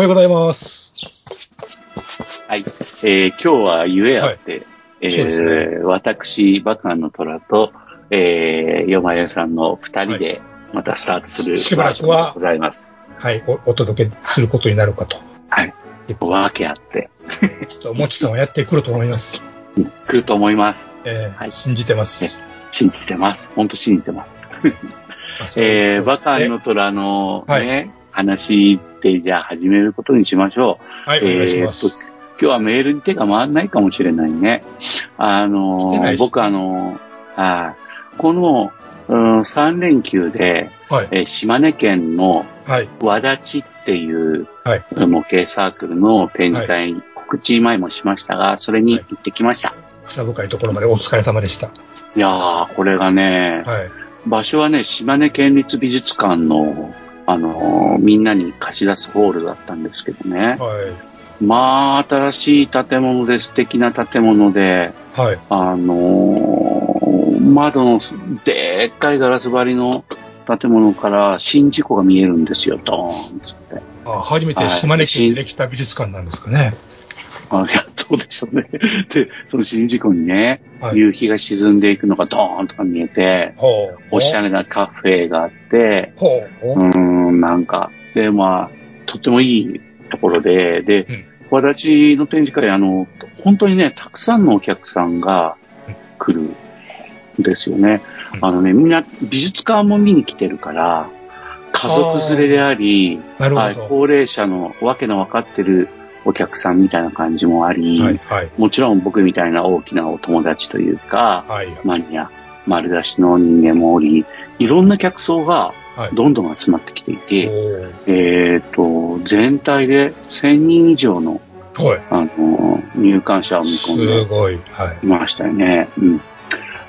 はようございますはい。えー今日はゆえあって、えそうですねー私、バカンの虎と、えー、よまやさんの二人で、またスタートする、しばらくはでございます。はいおお届けすることになるかとはい。わけあって、きっともちさんはやってくると思います、来ると思います。えーはい信じてます、信じてます。本当信じてます。えー、バカンの虎のはいね、話って、じゃあ始めることにしましょう。はい、お願いします。、今日はメールに手が回らないかもしれないね。あの僕あのあこの、うん、3連休で、はい、えー島根県のはい、和立っていうはい模型サークルの展示会、告知前もしましたが、それに行ってきました。草深いところまでお疲れ様でした。い、やー、これがね、はい、場所はね、島根県立美術館の、あのーみんなに貸し出すホールだったんですけどね。はい、まあ、新しい建物で素敵な建物で、はい、あのー窓のでっかいガラス張りの建物から宍道湖が見えるんですよ、ドーンつって。あ初めて島根県にできた美術館なんですかね。あいや、そうでしょうね。で、その宍道湖にね、はい。夕日が沈んでいくのがドーンとか見えて、ほう。おしゃれなカフェがあって、ほう。うーん、なんか、で、まあ、とってもいいところで、でうん、私の展示会、あの、本当にね、たくさんのお客さんが来るんですよね。うんあのね、みんな美術館も見に来てるから、家族連れであり、はい。高齢者のわけのわかってるお客さんみたいな感じもあり、はい、はい、もちろん僕みたいな大きなお友達というか、はい。マニア、丸出しの人間もおり、いろんな客層がはい。どんどん集まってきていて、おーえっ、と、全体で1000人以上の、はい。あの、入館者を見す込んでごい。はいましたよね。うん。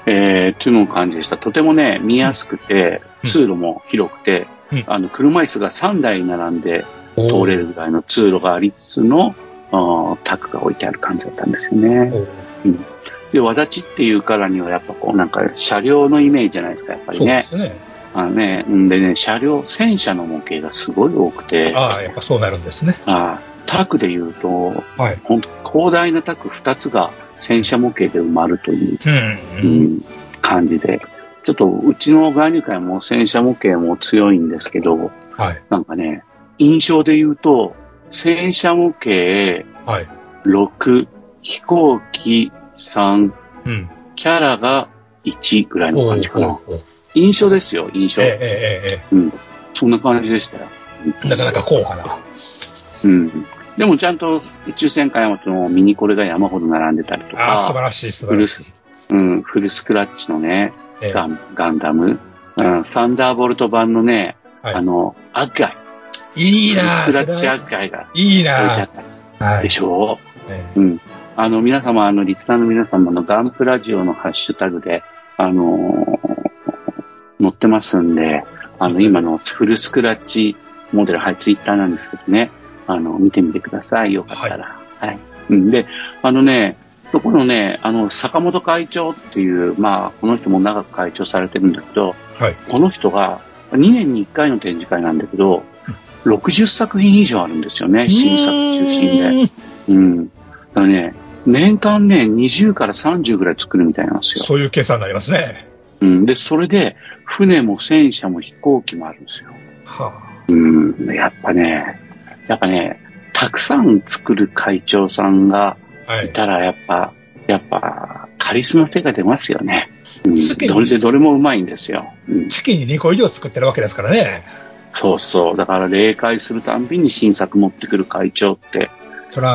えー、っていうのを感じでした。とてもね、見やすくて、うん通路も広くて、うんあの、車椅子が3台並んでい。通れるぐらいの通路がありつつの、タクが置いてある感じだったんですよね。おーで、わだちっていうからにはやっぱこうなんか車両のイメージじゃないですか、やっぱりね。そうですね。あのね、んでね、車両、戦車の模型がすごい多くて、ああ、やっぱそうなるんですね。あタクで言うと、はい。本当広大なタク2つが戦車模型で埋まるという、うん。ううん。ん、感じで、ちょっとうちの外入会も戦車模型も強いんですけど、はい。なんかね、印象で言うと、戦車模型はい。6、飛行機3、うん。キャラが1ぐらいの感じかな。おーおー印象ですよ、印象。ええ、ええ、えうん。そんな感じでしたよ。え。なかなか硬派な。うん。でもちゃんと宇宙戦艦ヤマトのミニコレが山ほど並んでたりとああ、素晴か、らしい、素晴らしい。、うん、フルスクラッチのね、ええガンガンダム、うん、サンダーボルト版のね、はいあの、アッガイ、いいなフルスクラッチアッガイがいい置いてあなで。しょえう、うん。あの、皆様、あの、リスナーの皆様のガンプラジオのハッシュタグで、あのー載ってますんで、あの、今のフルスクラッチモデル、はい、ツイッターなんですけどね、あの、見てみてください。よかったら。はい。うん、で、あのね、そこのね、あの、坂本会長っていう、まあ、この人も長く会長されてるんだけど、はいこの人が2年に1回の展示会なんだけど、60作品以上あるんですよね、新作中心で。うん。だからね、年間ね、20から30ぐらい作るみたいなんですよ。そういう計算になりますね。うん。で、それで、船も戦車も飛行機もあるんですよ。はうん。やっぱね、やっぱね、たくさん作る会長さんがあ。はいい。たら、やっぱ、やっぱ、カリスマ性が出ますよね。うん。どれでどれもうまいんですよ。うん。月に2個以上作ってるわけですからね。そうそう。だから、例会するたんびに新作持ってくる会長って、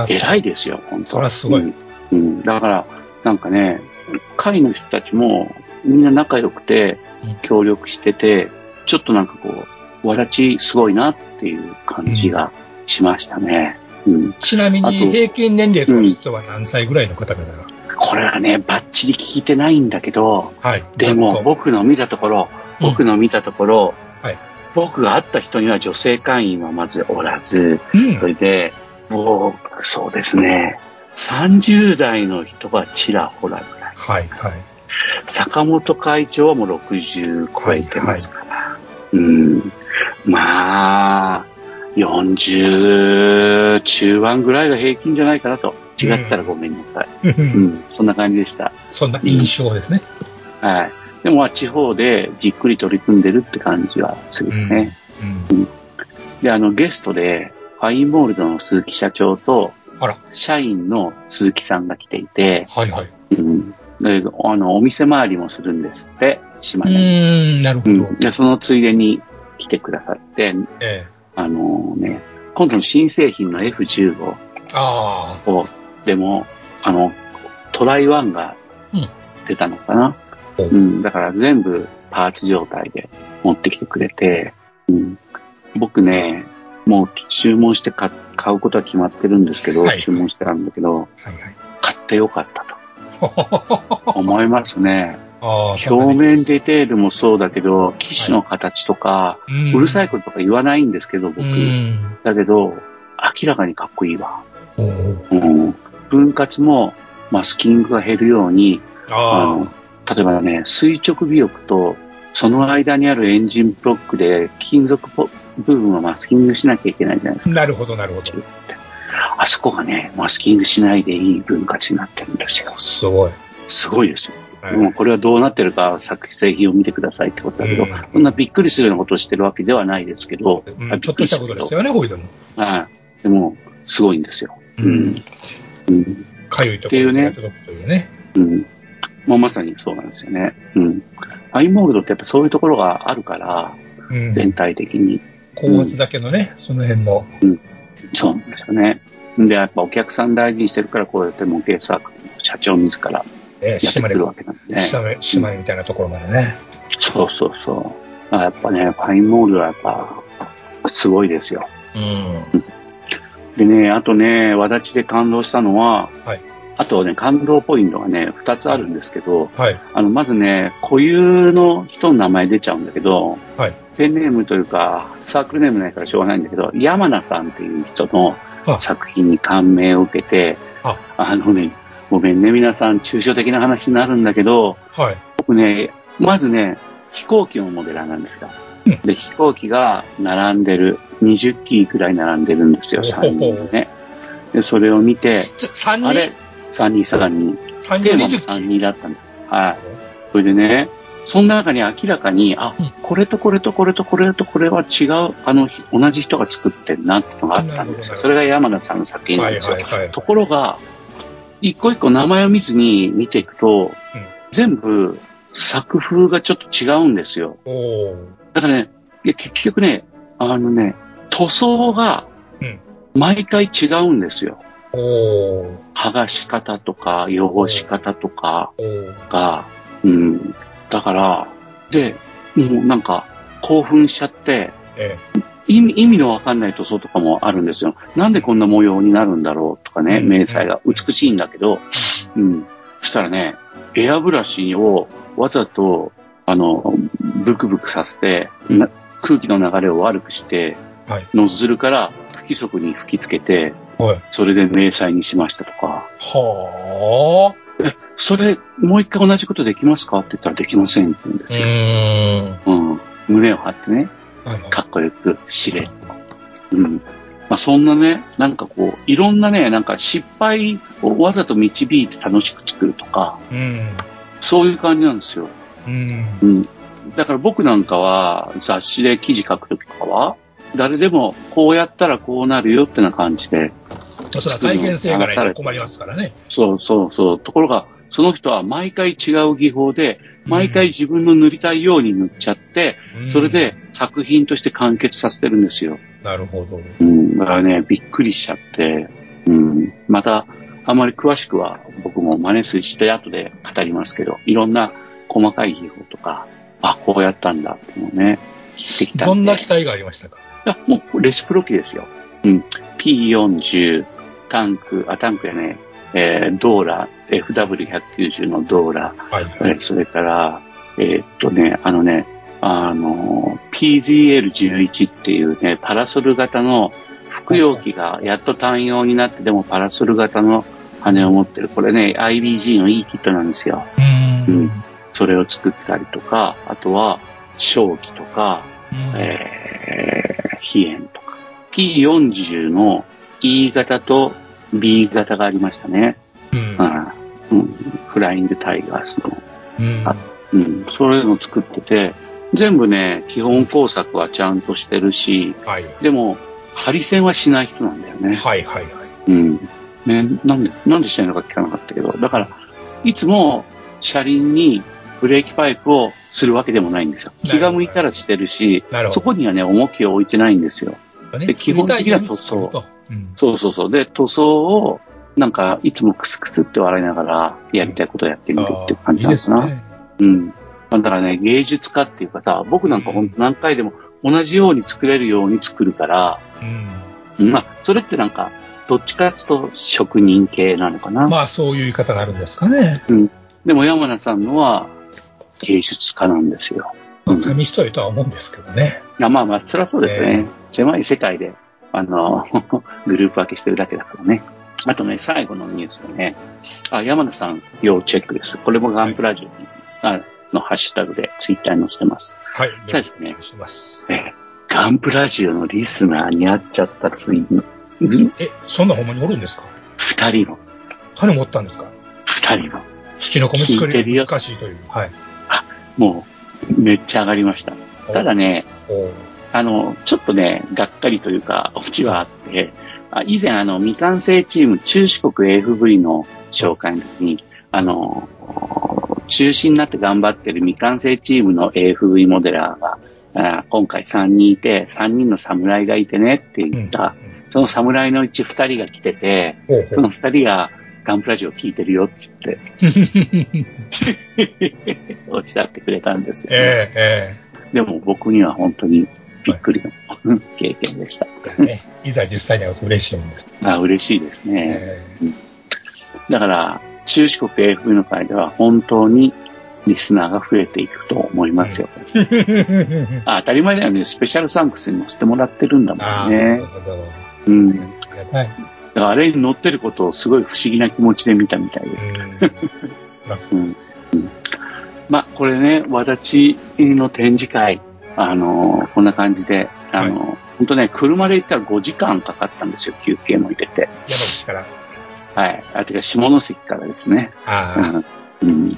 偉いですよ、本当そらすごいうん。うんだから、なんかね、会の人たちもみんな仲良くてうん、協力してて、ちょっとなんかこう、わらちすごいなっていう感じがしましたね。うん。ちなみに平均年齢としては何歳ぐらいの方々が、これはね、バッチリ聞いてないんだけど、はい。でも僕の見たところ、うん僕の見たところ、はい僕が会った人には女性会員はまずおらず、うんそれで、もう、そうですね、30代の人がちらほらぐらい。はい、はい。坂本会長はもう60超えてますから。うん。まあ、40中盤ぐらいが平均じゃないかなと。違ったらごめんなさい。うん、そんな感じでした。そんな印象ですね。はい。でも、まあ地方でじっくり取り組んでるって感じはするね。うん。で、あの、ゲストで、ファインモールドの鈴木社長と、あら、社員の鈴木さんが来ていて、はい、はい。うん。で、あの、お店回りもするんですって、島う根に。ーん、なるほど。うん。で、そのついでに来てくださって、ええ。あのね、今度の新製品の F15 ああ、を、でも、あの、トライワンがうん出たのかな。おうん。だから全部パーツ状態で持ってきてくれて、うん。僕ね、もう注文して買買うことは決まってるんですけど、はい注文してあるんだけど、はい、はい。買ってよかったと 思いますね。表面ディテールもそうだけど、機種の形とか、ううるさいい。こととか言わないんですけど、僕。うん。だけど、明らかにかっこいいわ。うん。分割もマスキングが減るように、ああの、例えばね、垂直尾翼と、その間にあるエンジンブロックで金属ポ部分をマスキングしなきゃいけないじゃないですあ、か。なるほど、なるほど。あそこがね、マスキングしないでいい分割になってるんですよ。すごい。すごいですよ。はいもうこれはどうなってるか作製品を見てくださいってことだけど、うんそんなびっくりするようなことをしてるわけではないですけど、うんちょっとしたことですよね、こういうのも。はい。でも、すごいんですよ。うん。うん。かゆいところに届くというね。うん。もうまさにそうなんですよね。うん。アイモールドってやっぱそういうところがあるから、うん。全体的に。高圧だけのね、その辺の。そうなんですよね。で、やっぱお客さん大事にしてるから、こうやって模型サークルの社長自らえやってくるわけなんでね。島根、島根みたいなところまでね。そうそうそう。やっぱね、ファインモールドはやっぱ、すごいですよ。うん。でね、あとね、わだちで感動したのは、はいあとね、感動ポイントがね、二つあるんですけど、はい。あの、まずね、固有の人の名前出ちゃうんだけど、はい。ペンネームというか、サークルネームないからしょうがないんだけど、山名さんっていう人のあ作品に感銘を受けて、ああのね、ごめんね、皆さん、抽象的な話になるんだけど、はい。僕ね、まずね、飛行機のモデラーなんですよ。うんで、飛行機が並んでる、20機くらい並んでるんですよ、ほほ3人でね。で、それを見て、ちょ3あれ？人、3人、3人。?3 テーマも人3 20人だったんです。はい。それでね、その中に明らかに、あうん、これとこれとこれとこれとこれは違う、あの、同じ人が作ってんなってのがあったんですよ。それが山田さんの作品なんはいですよ。はいはい。ところが、一個一個名前を見ずに見ていくと、全部作風がちょっと違うんですよ。だからね、結局ね、あのね、塗装がうん毎回違うんですよ。剥がし方とか、汚し方とかが、うん。だから、で、もうなんか、興奮しちゃって、え意味、意味のわかんない塗装とかもあるんですよ。なんでこんな模様になるんだろうとかね、うん。明細が。美しいんだけど、うん。そしたらね、エアブラシをわざと、あの、ブクブクさせて、な空気の流れを悪くして、はい。ノズルから不規則に吹きつけて、えはい。それで明細にしましたとか、はそれ、もう一回同じことできますかって言ったらできませんって言うんですよ。うん。胸を張ってね、かっこよく、しれっと。うん。まあ、そんなね、なんかこう、いろんなね、なんか失敗をわざと導いて楽しく作るとか、うん。そういう感じなんですよ。うん。うん。だから僕なんかは雑誌で記事書くときとかは、誰でもこうやったらこうなるよってな感じで、それは再現性がないと困りますからね。そうそうそう。ところが、その人は毎回違う技法で、毎回自分の塗りたいように塗っちゃって、うんそれ。で作品として完結させてるんですよ。なるほど。うん。だからね、びっくりしちゃって、うん。また、あまり詳しくは僕も真似すして後で語りますけど、いろんな細かい技法とか、あ、こうやったんだっていうのをね、聞いてきたんで。どんな機体がありましたか？いや、もうレシプロ機ですよ。うん。P40、タンク、あ、タンクやね、えー、ドーラ、FW190 のドーラ、はい。えーそれから、えーっとね、あのね、あの、PGL11 っていうね、パラソル型の服用機がやっと単用になって、でもパラソル型の羽を持ってる。これね、IBG のいいキットなんですよ。うーうんん。それを作ったりとか、あとは、正気とか、うんえー、飛燕とか。P40 の E 型と B 型がありましたね。うんうん。うん、フライングタイガースの。うんあうん。そういうのを作ってて、全部ね、基本工作はちゃんとしてるし、はい。でも、ハリセンはしない人なんだよね。はいはいはい。うん。ね、なんで、なんでしないのか聞かなかったけど、だから、いつも車輪にブレーキパイプをするわけでもないんですよ。気が向いたらしてるし、なるそこにはね、重きを置いてないんですよ。ねで基本的には塗装。と。うん。そうそうそう。で、塗装を、なんか、いつもクスクスって笑いながら、やりたいことをやってみるって感じなのかな。あーいいですね。うん。だからね、芸術家っていうかさ、僕なんかほんと何回でも同じように作れるように作るから、うん。まあ、それってなんか、どっちかっていうと職人系なのかな。まあ、そういう言い方があるんですかね。でも山名さんのは芸術家なんですよ。うん紙一重とは思うんですけどね。いやまあまあ、そりゃそうですね。ええ狭い世界で、あの、グループ分けしてるだけだからね。あとね、最後のニュースでね、あ、山田さん、要チェックです。これもガンプラジオに、あのハッシュタグでツイッターに載せてます。はい。最初ねお願いします。ええガンプラジオのリスナーに会っちゃったついに、うんえ、そんなほんまにおるんですか？二人の、種持ったんですか？二人の、土の米作り難しいという。はい。もう、めっちゃ上がりました。ただね、お。あの、ちょっとね、がっかりというか、オチはあって、あ以前、あの、未完成チーム、中四国 AFV の紹介の時に、あの、中心になって頑張ってる未完成チームの AFV モデラーが、あ今回3人いて、3人の侍がいてねって言った、その侍のうち2人が来てて、その2人がガンプラジオ聞いてるよっつって、おっしゃってくれたんですよ、ええでも僕には本当にびっくりの経験でした。ええね。いざ実際に会うと嬉しいもんです。あ嬉しいですね。えだから、中四国 AFV の会では本当にリスナーが増えていくと思いますよ。えあ当たり前だよね。スペシャルサンクスに載せてもらってるんだもんねる。ほど。うん。だありがたい。からあれに載ってることをすごい不思議な気持ちで見たみたいです。うん。まあ、これね、わだちの展示会、あのこんな感じで、あの本当ね、車で行ったら5時間かかったんですよ、休憩も入れて。山口から。はい。あ、てか、下関からですね。あうん。うん、い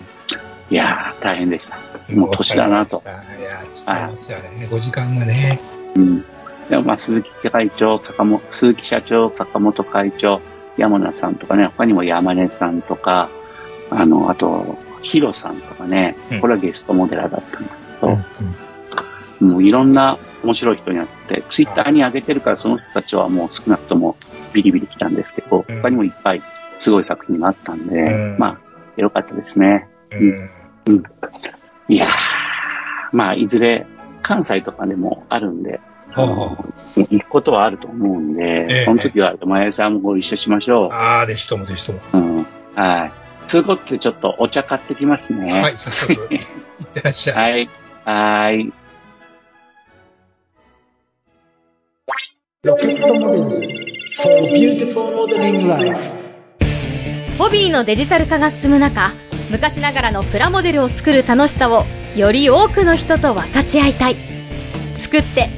やー、大変でした。あ。もう年だなといや、伝えますよね。5時間がね。うん。でも、まあ、鈴木会長、坂本、鈴木社長、坂本会長、山名さんとかね、他にも山根さんとか、あの、あと、ヒロさんとかねうん、これはゲストモデラーだったんだけど、うんもういろんな面白い人に会って、ツイッターに上げてるからその人たちはもう少なくともビリビリ来たんですけど、うん。他にもいっぱいすごい作品があったんで、うん。まあ、よかったですね。うん。いやー、まあ、いずれ関西とかでもあるんで、行くことはあると思うんで、ええその時は山根さんもご一緒しましょああ、でしともでしとも。う。うん。はい。そういうことでちょっとお茶買ってきますね。はい、早速。いってらっしゃい。はい。はい。ロケットモデル for beautiful modeling life ホビーのデジタル化が進む中昔ながらのプラモデルを作る楽しさをより多くの人と分かち合いたい作って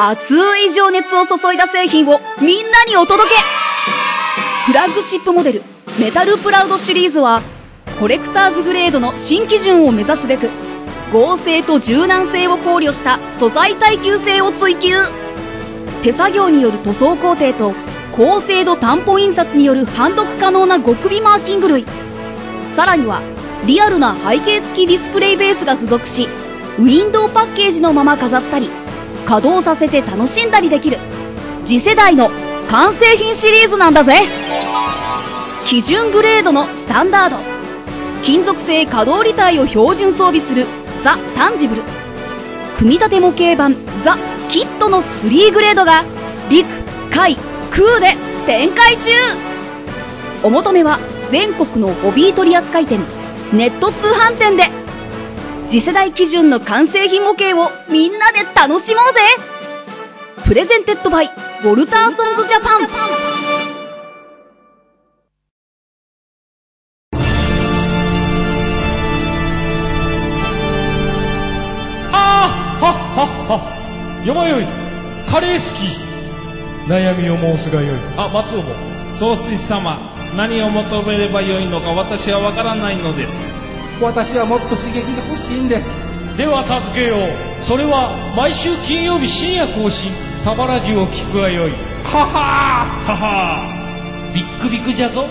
熱い情熱を注いだ製品をみんなにお届け。フラッグシップモデル、メタルプラウドシリーズはコレクターズグレードの新基準を目指すべく合成と柔軟性を考慮した素材耐久性を追求。手作業による塗装工程と高精度担保印刷による判読可能な極微マーキング類。さらにはリアルな背景付きディスプレイベースが付属しウィンドウパッケージのまま飾ったり稼働させて楽しんだりできる。次世代の完成品シリーズなんだぜ。基準グレードのスタンダード。金属製可動履帯を標準装備する。ザ・タンジブル。組み立て模型版。ザ・キットの3グレードが陸海空で展開中。お求めは全国のホビー取扱店ネット通販店で。次世代基準の完成品模型をみんなで楽しもうぜ。プレゼンテッドバイウォルターソンズジャパン。ああはっはっは。よまよい。カレー好き。悩みを申すがよい。あ松尾。も総帥様何を求めればよいのか私はわからないのです私はもっと刺激が欲しいんです。では助けよう。それは毎週金曜日深夜更新。サバラジュを聞くがよい。ははー。ははー。ビックビックじゃぞ。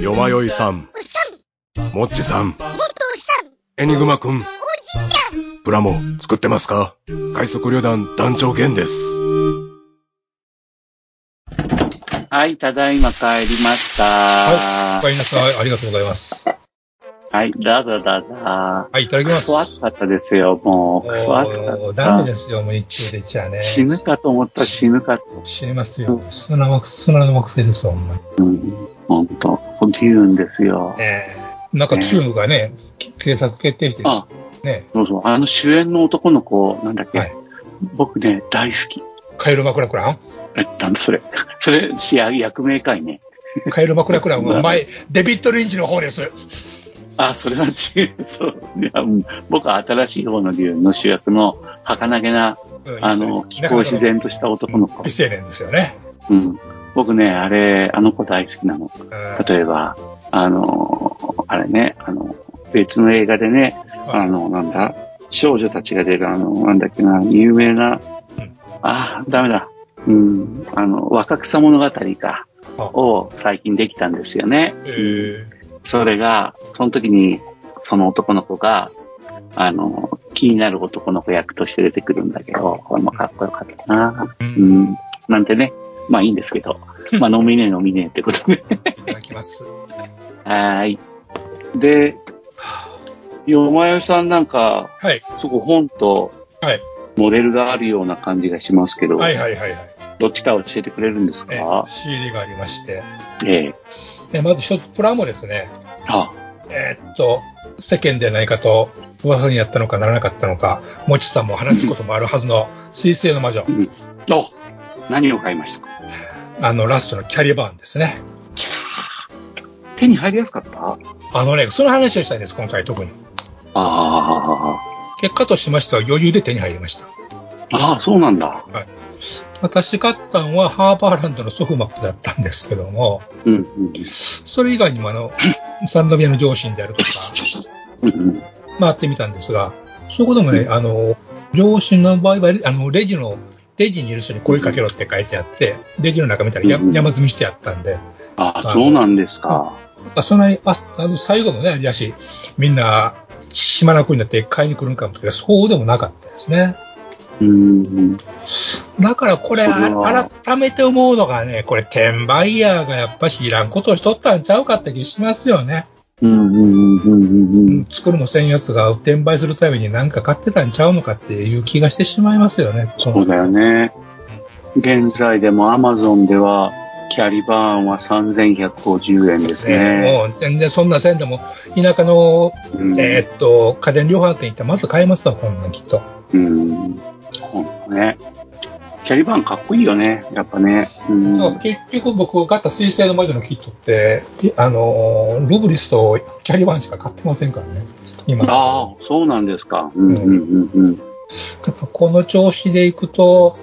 よまよいさん。もっちさん。エニグマくん。プラモ作ってますか？快速旅団団長源です。はい、ただいま帰りました。はい、お帰りなさい。ありがとうございます。はい、だだだだ。はい、いただきます。クソ暑かったですよ、もう。クソ暑かった。ダメですよ、もう日中でじゃあね。死ぬかと思ったら死ぬかと。死にますよ。砂の砂の惑星ですよ、ほんまに。うん、ほんと。デューンですよ。ええなんかチューブがね、制作決定してる。あ、ね。そうそう。あの主演の男の子、なんだっけ。はい僕ね、大好き。カエルマクラクランえ、なんだそれ。それ、しや役名かいね。カエルマクラクランは前、デビッド・リンチの方です。あ、それは違う。そう。いや、うん僕は新しい方のデューンの主役の儚げな、うんあの、気候自然とした男の子。未成年ですよね。うん。僕ね、あれ、あの子大好きなの。うん例えば、あの、あれね、あの、別の映画でね、あの、なんだ、少女たちが出る、あの、なんだっけな、有名な、あ、ダメだ。うん、あの、若草物語か、を最近できたんですよね。えそれが、その時に、その男の子が、あの、気になる男の子役として出てくるんだけど、これもかっこよかったな。うん。なんてね。まあいいんですけど。まあ飲みねえ飲みねえってことで。いただきます。はーい。で、よまよさんなんか、はい。そこ本とはい。モデルがあるような感じがしますけど、はいはいはいはい。どっちか教えてくれるんですえか CD がありまして。ええ。えまず一つプラモですね。あ、えーっと、世間で何かと噂にやったのかならなかったのか、もちさんも話すこともあるはずの水星の魔女。お何を買いましたか？あの、ラストのキャリバーンですね。手に入りやすかった？あのね、その話をしたいんです、今回特に。あ結果としましては余裕で手に入りました。あ、ああ、そうなんだ。はい。私買ったのはハーバーランドのソフマップだったんですけども、うん、うん、それ以外にもあの、サンドビアの上司であるとか、うん、うん。回ってみたんですが、そういうこともね、あの、上司の場合は、あの、レジの、レジにいる人に声かけろって書いてあって、レジの中見たらや山積みしてあったんで、ああ、そうなんですか。あそのああの最後のね、あれだし、みんな、島の国になって買いに来るんかもけど、そうでもなかったですね。うん。だからこれ、改めて思うのがね、これ、転売ヤーがやっぱしいらんことをしとったんちゃうかって気しますよね。うん、うん、うん、うん。作るのせんやつが転売するために何か買ってたんちゃうのかっていう気がしてしまいますよね。そそうだよね。現在でも Amazon では、キャリバーンは3150円ですねね。もう全然そんなせんでも、田舎の、うんえーっと、家電量販店行ったらまず買えますわ、こんなんきっと。うん。ね。キャリバーンかっこいいよね。やっぱね。うん。結局僕が買った水星の魔女のキットって、いあのー、ルブリスとキャリバーンしか買ってませんからね。今。ああ、そうなんですか。うん、うん、うん、うん。だからこの調子でいくと、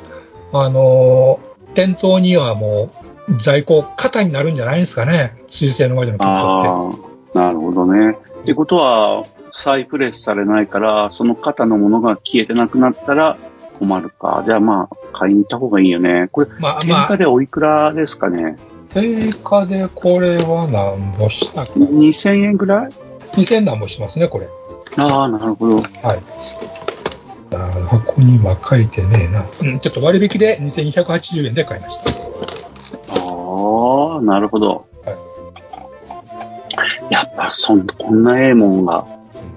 あのー、店頭にはもう在庫型になるんじゃないですかね。水星の魔女のキットああ、なるほどね。ってことは、再プレスされないから、その型のものが消えてなくなったら困るか。じゃあまあ、買いに行った方がいいよね。これ。まあ定まあ、価でおいくらですかね？定価でこれは何ぼしたか。2000円ぐらい？2000何ぼしますね、これ。ああ、なるほど。はい。あー箱には書いてねえな。うん、ちょっと割引で2280円で買いました。ああ、なるほど。はいやっぱ、そんこんなええもんが、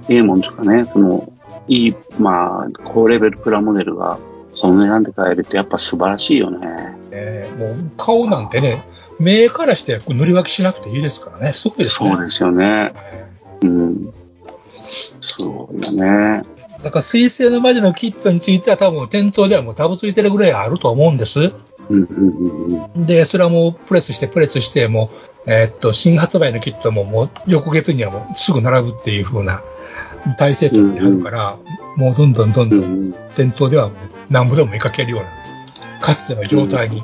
ええもんとかね、その、いい、まあ、高レベルプラモデルが、その値段で買えるってやっぱ素晴らしいよね。えーもう顔なんてね、目からして塗り分けしなくていいですからね。すごいですね。そうですよね。うん。すごいよね。だから水星の魔女のキットについては多分店頭ではもうタブついてるぐらいあると思うんです。うんうんうんうん。で、それはもうプレスしてプレスして、もう、えーっと、新発売のキットももう翌月にはもうすぐ並ぶっていう風な体制とってあるから、もうどんどんどんどうんん店頭ではもう何部でも見かけるような、かつての状態に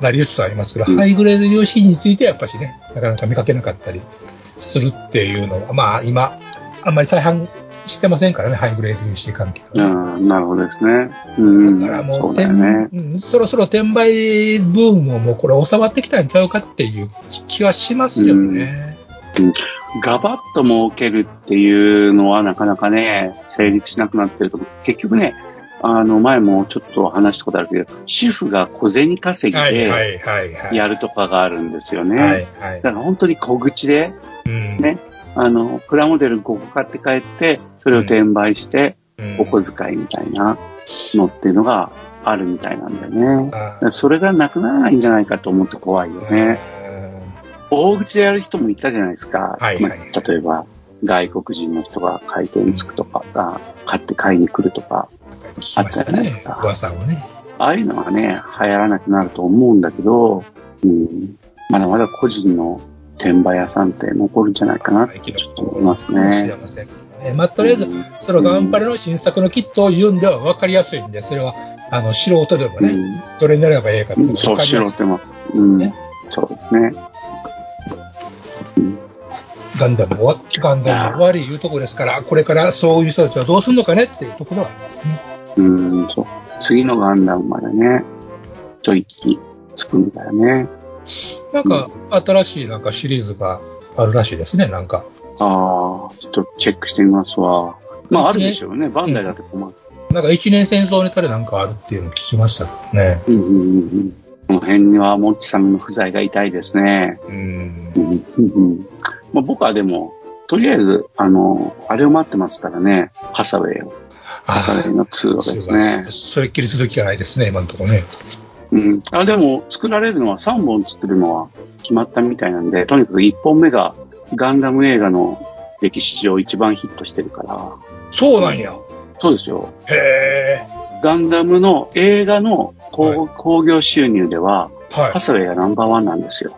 なりつつありますけど、うんハイグレード用紙についてはやっぱしね、なかなか見かけなかったりするっていうのは、まあ今、あんまり再販してませんからね、ハイグレード用紙関係は。うん、なるほどですね。うん。だからもそううだ転よね。うんそろそろ転売ブームももうこれ収まってきたんちゃうかっていう気はしますよね。ガバッと儲けるっていうのはなかなかね、成立しなくなってると思う。結局ね、あの、前もちょっと話したことあるけど、主婦が小銭稼ぎで。やるとかがあるんですよね。だから本当に小口で、うんねあの、プラモデル5個買って帰って、それを転売して、うんお小遣いみたいなのっていうのがあるみたいなんだよね。それがなくならないんじゃないかと思って怖いよね。大口でやる人もいたじゃないですか。はいはいまあ例えば、外国人の人が回転つくとか、あ買って買いに来るとか、あったじゃないでねすか。噂をね。ああいうのはね、流行らなくなると思うんだけど、うん、まだまだ個人の転売屋さんって残るんじゃないかなってちょっと思いますね。ませんけどね。まあ、とりあえず、うんそのガンパレの新作のキットを言うんでは分かりやすいんで、それは、あの、素人でもね、うんどれになればいいかって分うんそう、かりやすい。素人も。うんね、そうですね。ガンダムは、ガンダムも悪いいうところですから、これからそういう人たちはどうするのかねっていうところはありますね。うん、そう。次のガンダムまでね、一息つくんだよね。なんか、新しいなんかシリーズがあるらしいですね、なんか。ああ、ちょっとチェックしてみますわ。まあ、あるでしょうね。バンダイだって困る。なんか一年戦争ネタでなんかあるっていうのを聞きましたけどね。うんうんうんうん。この辺には、モッチさんの不在が痛いですね。うん。うんうんうんまあ、僕はでも、とりあえず、あの、あれを待ってますからね。ハサウェイを。ハサウェイの2をですね。それっきり続きがないですね、今のところね。うん。あ、でも、作られるのは3本作るのは決まったみたいなんで、とにかく1本目がガンダム映画の歴史上一番ヒットしてるから。そうなんや。そうですよ。へガンダムの映画の興興行収入では、ー。はいハ。サウェイがナンバーワンなんですよ。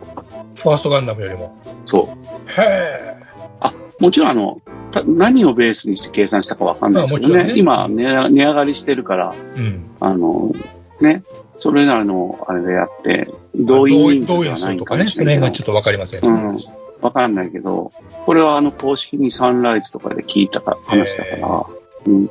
ファーストガンダムよりも。そう。へあ、もちろんあの、た何をベースにして計算したかわかんないですけどね。ね今値上、値上がりしてるから、ー。うん。あの、ね、それなりのあれでやって、動員人数とかね、その辺がちょっとわかりません。うん。わかんないけど、これはあの公式にサンライズとかで聞いたか話だから、うん。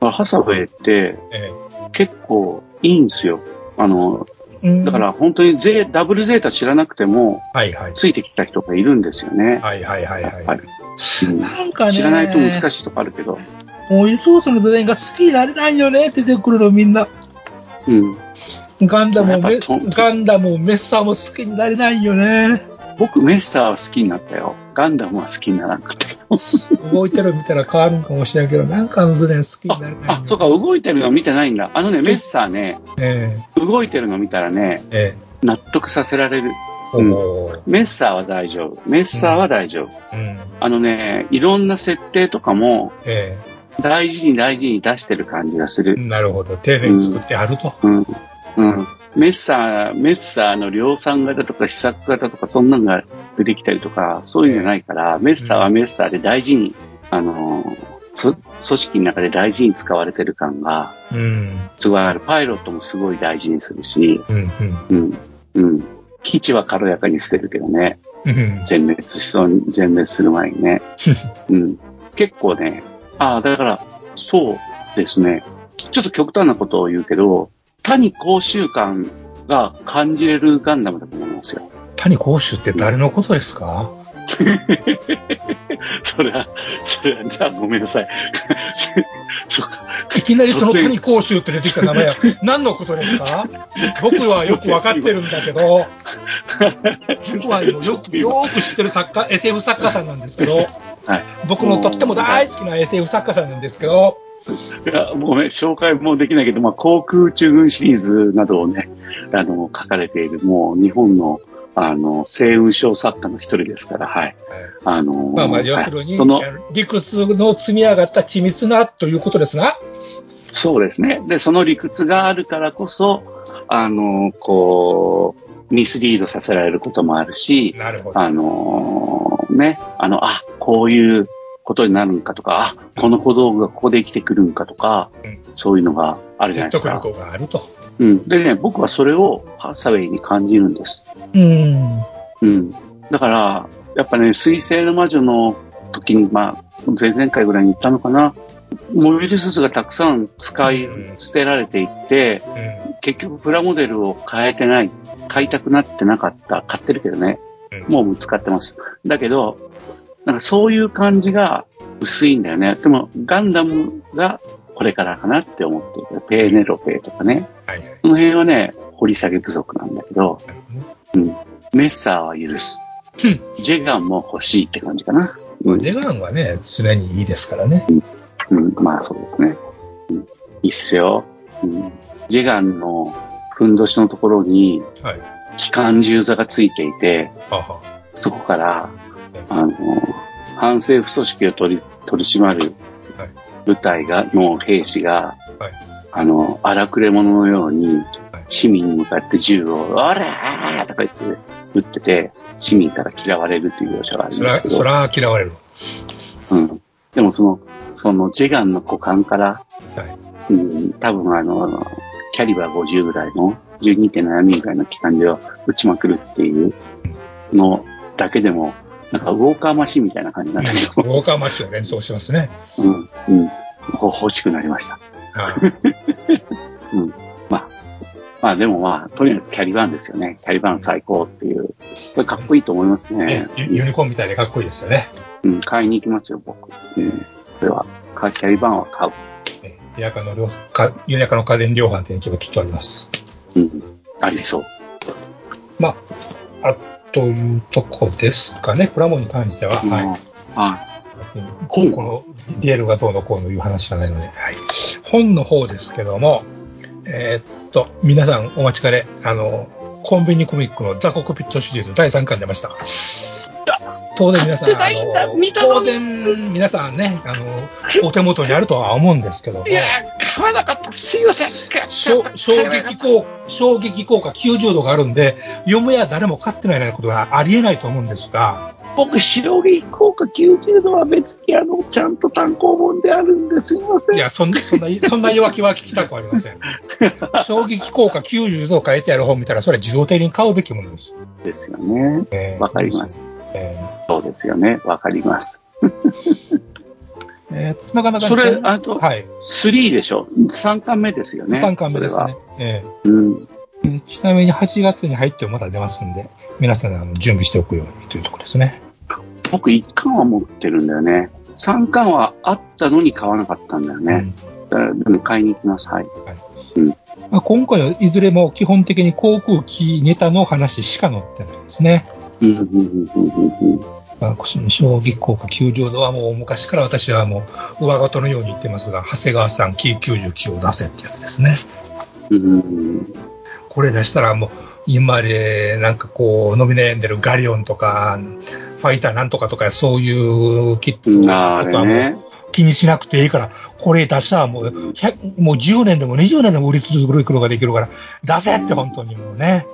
ハサウェイってえ結構いいんですよ。あの、だから本当にゼダブルゼータ知らなくても、はいはい。ついてきた人がいるんですよね。はいはいはいはい。。うんなんかね、知らないと難しいとこあるけど。もうソースのデザインが好きになれないよね、出てくるのみんな。うん。ガンダムもガンダムもメッサーも好きになれないよね。僕、メッサーは好きになったよ。ガンダムは好きにならなかったけど。動いてるの見たら変わるんかもしれんけど、なんかあのデザイン好きになれないあ、そうか、動いてるの見てないんだ。あのね、メッサーね、え動いてるの見たらね、ええ納得させられる。えうんメッサーは大丈夫。メッサーは大丈夫。うん。あのね、いろんな設定とかもえ大事に大事に出してる感じがすえる。なるほど。丁寧に作ってあると。うん。うん。メッサー、メッサーの量産型とか試作型とかそんなのが出てきたりとか、そういうんじゃないから、メッサーはメッサーで大事に、あのー、そ組織の中で大事に使われてる感がうん。すごいある。パイロットもすごい大事にするし、うん。うん。うん。うん。基地は軽やかに捨てるけどね。うん全滅しそうに、全滅する前にね。うん。結構ね、ああ、だから、そうですね。ちょっと極端なことを言うけど、谷講習感が感じれるガンダムだと思いますよ。谷公衆って誰のことですか？それは、それは、じゃあごめんなさい。そうか。いきなりその谷公衆って出てきた名前は何のことですか？僕はよくわかってるんだけど、僕はよく、よく知ってる作家、SF 作家さんなんですけど、はい。僕のとっても大好きな SF 作家さんなんですけど、いや、ごめん、紹介もできないけど、まあ、航空宇宙軍シリーズなどをね、あの、書かれている、もう、日本の、あの、星雲賞作家の一人ですから、はい。あのまあまあ、はい要するに、その、理屈の積み上がった緻密なということですな。そうですね。で、その理屈があるからこそ、あの、こう、ミスリードさせられることもあるし、なるほど。あのね、あの、あ、こういうことになるんかとか、あ、この小道具がここで生きてくるんかとか、うんそういうのがあるじゃないで説得すか。力があると。うん。でね、僕はそれをハサウェイに感じるんです。うん。うん。だから、やっぱね、水星の魔女の時に、まあ、前々回ぐらいに言ったのかな。モビルスーツがたくさん使い捨てられていって、うん。結局プラモデルを変えてない、買いたくなってなかった、買ってるけどね、うんもう使ってます。だけど、なんかそういう感じが薄いんだよね。でも、ガンダムがこれからかなって思ってる。ペーネロペとかね。はいはい。その辺はね、掘り下げ不足なんだけど、うん。メッサーは許す。うんジェガンも欲しいって感じかな。うん。デガンはね、常にいいですからね。うん、まあそうですね。うん。いいっすよ。うん。ジェガンのふんどしのところに、はい。機関銃座がついていて、はは。そこから、あの、反政府組織を取り、取り締まるはい部隊が、の兵士が、はいあの、荒くれ者のようにはい、市民に向かって銃を、おらーとか言って、撃ってて、市民から嫌われるという描写がありそら、ますけど。そら嫌われる。うん。でもその、そのジェガンの股間から、はい。うん、多分あの、キャリバー50ぐらいの、12.7ミリぐらいの機関銃を撃ちまくるっていうのだけでも、なんかウォーカーマシンみたいな感じになったけど、ウォーカーマッシュを連想しますね。うん、うん、ほ欲しくなりました。はい。うん。まあ、まあでもまあ、とりあえずキャリバーンですよね。キャリバーン最高っていう。これかっこいいと思いますねね。ユユニコーンみたいでかっこいいですよね。うん、買いに行きますよ、僕。うん。これは、かキャリバーンは買う。え田舎の量か、田舎の家電量販店に行けばきっとあります。うん。ありそう。まあ、あというとこですかね、プラモに関しては。はい。はこのディエルがどうのこうのいう話じゃないので、はい。本の方ですけども、えーっと、皆さんお待ちかね、あの、コンビニコミックのザ・コクピットシリーズ第3巻出ました。当然皆さん、あの、当然皆さんね、あの、お手元にあるとは思うんですけども、いや、買わなかった。すいません。衝衝撃効衝撃効果90度があるんで、読むや誰も買ってないようなことはありえないと思うんですが、僕、白木効果90度は別にあの、ちゃんと単行本であるんですいません。いや、そんそんな、そんな弱気は聞きたくありません。衝撃効果90度書いてある本見たら、それは自動的に買うべきものです。ですよね。えーわかります。えそうですよね。わかります。ーえーなかなか、それ、あと、はい。3でしょ ?3 巻目ですよね。3巻目ですね。えは。うん。ーえーちなみに8月に入ってもまだ出ますんで、皆さんあの準備しておくようにというところですね。僕、1巻は持ってるんだよね。3巻はあったのに買わなかったんだよね。だからでも買いに行きます。はい。まあ、今回はいずれも基本的に航空機ネタの話しか載ってないですね。うん、うん、うん、うん、うん。まあ、衝撃効果90度はもう昔から私はもう上事のように言ってますが、長谷川さん K99 を出せってやつですね。うん。これ出したらもう今でなんかこう伸び悩んでるガリオンとか、ファイターなんとかとかそういうキットあとかも。気にしなくていいから、これ出したらもう100もう10年でも20年でも売り続けることができるから、出せって本当にもうね。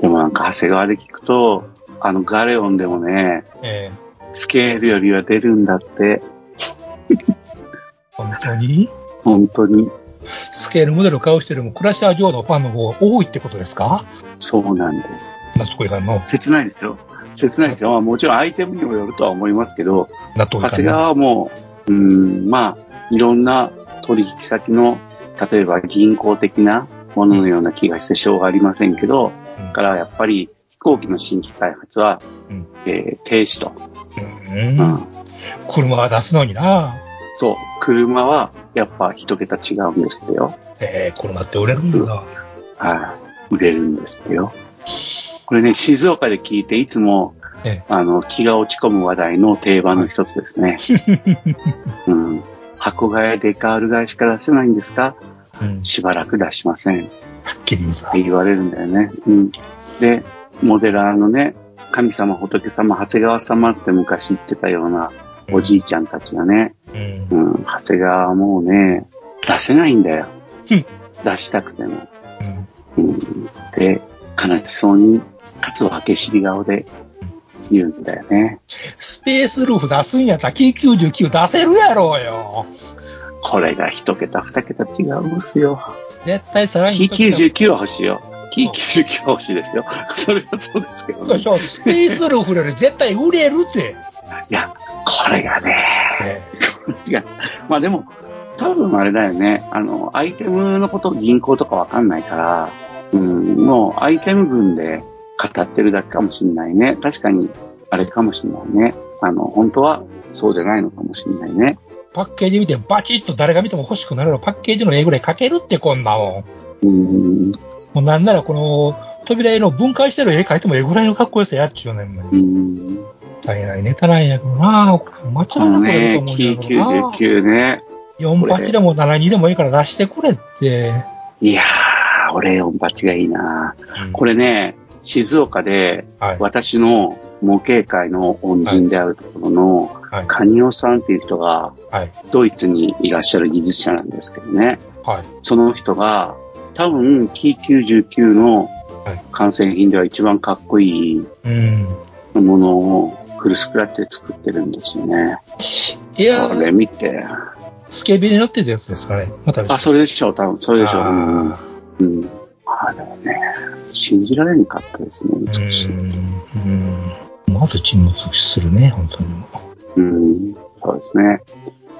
でもなんか、長谷川で聞くと、あの、ガレオンでもね、えスケールよりは出るんだって。ー本当に？本当に。ス系のモデルを買う人よりもクラッシャー・ジョーのファンの方が多いってことですか？そうなんです。納得いかんの？切ないですよ。切ないですよ。まあ、もちろんアイテムにもよるとは思いますけど、納得いかん長谷川はもう、うん、まあ、いろんな取引先の、例えば銀行的なもののような気がしてしょうがありませんけど、うんだからやっぱり飛行機の新規開発は、うんえー停止と。うんうん車は出すのになそう、車はやっぱ一桁違うんですってよ。えー、車って売れるんだ。はい。売れるんですってよ。これね、静岡で聞いていつも、ええあの、気が落ち込む話題の定番の一つですね。うん。箱買いデカール買いしか出せないんですか？うん。しばらく出しません。っはっきり言うて言われるんだよね。うん。で、モデラーのね、神様、仏様、長谷川様って昔言ってたようなおじいちゃんたちがね、うん。うん、長谷川はもうね、出せないんだようん。出したくても。うん。うんで、悲しそうに、かつはけしり顔で言うんだよね。スペースルーフ出すんやったら、キー99出せるやろうよ。これが一桁、二桁違うんですよ。絶対さらに。キー99は欲しいよ。キー99は欲しいですよ。それはそうですけどね。そうスペースルーフより絶対売れるって。いや、これがね、えいや、まあでも、多分あれだよね。あの、アイテムのこと銀行とかわかんないから、うん、もうアイテム群で語ってるだけかもしんないね。確かに、あれかもしんないね。あの、本当はそうじゃないのかもしんないね。パッケージ見てバチッと誰が見ても欲しくなるのパッケージの絵ぐらい描けるってこんなもん。うん、もうなんならこの扉絵の分解してる絵描いても絵ぐらいのかっこよさやっちゅうねんもん。うん。大変なネタなんやけどな間違いなく出るとね、思うんだけどな。T99 ね。48でも72でもいいから出してくれって。いやー、俺4八がいいなこれね、静岡ではい。私の模型界の恩人であるところの、はい。カニオさんっていう人が、はい。ドイツにいらっしゃる技術者なんですけどね。はい。その人が、多分 T99 のはい完成品では一番かっこいいうん。ものをフルスクラッチで作ってるんですよね。いやそれ見て。スケベになってたやつですかね。またあ、それでしょう、多分。それでしょう。うんあれはね、信じられなかったですね、ー美しい。うん。うん。まず沈没するね、本当にもうん。そうですね。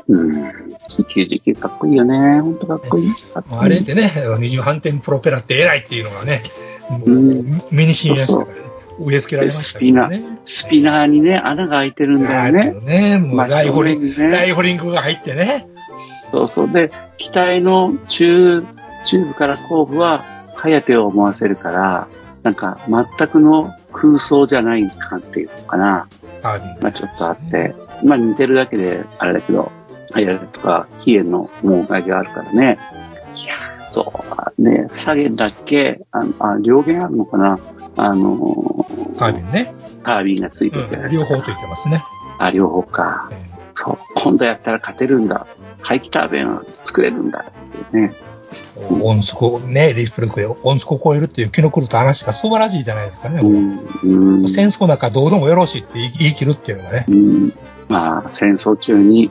うん。99かっこいいよね。ほんとかっこいい。あれでね、二重反転プロペラって偉いっていうのがね、もううん目にしみましたからね。植え付けられましたね。スピナーにね、穴が開いてるんだよね。ね。もうまあライフリング、ライフリングが入ってね。そうそう。で、機体の中、中部から後部は、ハヤテを思わせるから、なんか、全くの空想じゃない感っていうのかな。アービンまあちょっとあって、まあ似てるだけで、あれだけど、ハヤテとか、ヒエの問題があるからね。いやー、そう、ね、下げだけ、ああ、両弦あるのかなあのアービンね。タービンがついてるじゃないですか。両方と言ってますね。あ、両方か。えそう。今度やったら勝てるんだ。排気タービンは作れるんだっていうね。ー音速、ね、ディスプレイクで音速を超えるっていう気の狂った話が素晴らしいじゃないですかね。うん。うん。戦争なんかどうでもよろしいって言い切るっていうのがね。うんまあ、戦争中に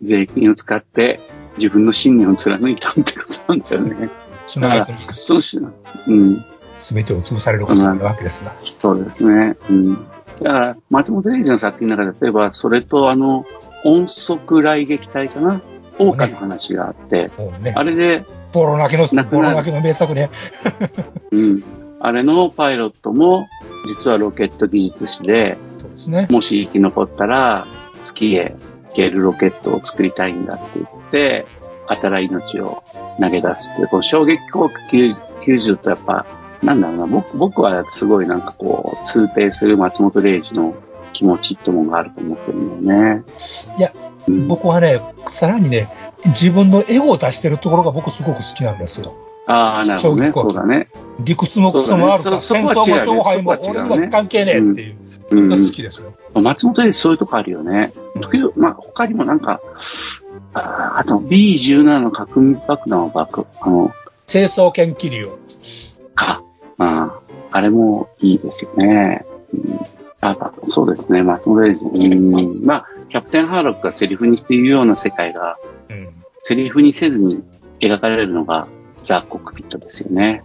税金を使って自分の信念を貫いたってことなんだよね。その後にそのし、うん。全てを潰されることになるわけですが。そうですね。うん。だから、松本零士の作品の中で、例えば、それとあの、音速雷撃隊かな？桜花の話があって、もうねあ、れで、ボロ泣きの、ボロ泣きの名作ね。うん。あれのパイロットも、実はロケット技術士で、そうですね。もし生き残ったら、月へ行けるロケットを作りたいんだって言って、新い命を投げ出すっていう、この衝撃航空90とやっぱ、なんだろうな、僕僕はすごいなんかこう、通底する松本零士の気持ちってものがあると思ってるんだよね。いや、うん、僕はね、さらにね、自分のエゴを出してるところが僕すごく好きなんですよ。ああ、なるほどね。そうだね。理屈もクソもあるから、ね戦争も勝敗も俺には関係ねえっていう。うんが好きですよ。松本零士そういうとこあるよね。時々、まあ、他にもなんか、ああと B17 の核密爆弾を爆、あの、清掃研気流を。か。ああれもいいですよね。うん、あそうですね、松本零士。うん、まあ、キャプテンハーロックがセリフにしているような世界が、うん。セリフにせずに描かれるのがザ・コックピットですよね。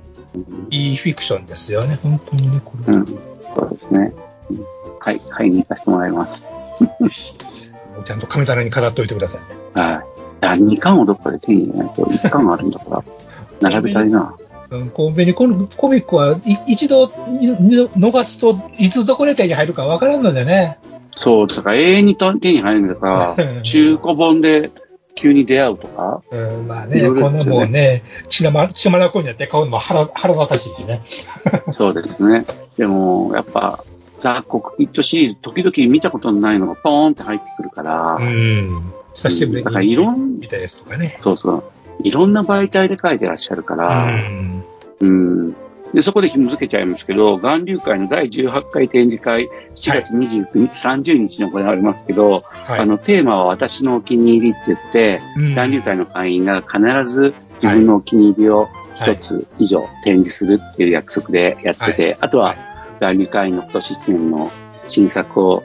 いいフィクションですよね、本当にね、これ。うん。そうですね。うんはい、買いに行かせてもらいます。ちゃんと神棚に飾っておいてくださいね。はい。あ、2巻をどっかで手に入れないと、1巻あるんだから、並べたいな。うん、コンビニコミコミックはい一度逃すといつどこで手に入るかわからんのでね。そう、だから永遠に手に入るんだから、中古本で急に出会うとか、うん、まあね、いろいろこんなもんね、血なま、血まなこになって買うのも腹、腹立たしいしね。そうですね。でも、やっぱ、ザ・コックピットシリーズ、時々見たことのないのがポーンって入ってくるから、うん。久しぶりだからいろんに見たやつとかね。そうそう。いろんな媒体で書いてらっしゃるかうら、ん。うん。で、そこで紐付けちゃいますけど、岩流会の第18回展示会、7月29日、30日に行われますけど、はい。あの、テーマは私のお気に入りって言って、うん。岩流会の会員が必ず自分のお気に入りを一つ以上展示するっていう約束でやってて、あとは岩流会の今年1年の新作を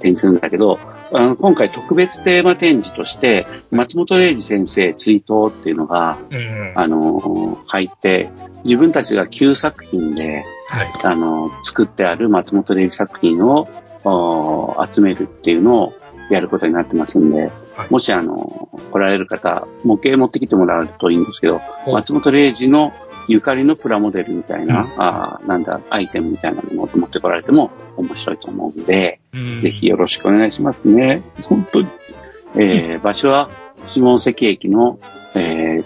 展示するんだけど、あの今回特別テーマ展示として、松本零士先生追悼っていうのが、うん。あの、入って、自分たちが9作品で、はい。あの、作ってある松本零士作品をお集めるっていうのをやることになってますんで、はいもしあの、来られる方、模型持ってきてもらうといいんですけど、お松本零士のゆかりのプラモデルみたいな、うんあーなんだ、アイテムみたいなものを持ってこられても面白いと思うんで、うんぜひよろしくお願いしますね。本当に。えー、場所は下関駅の、えー、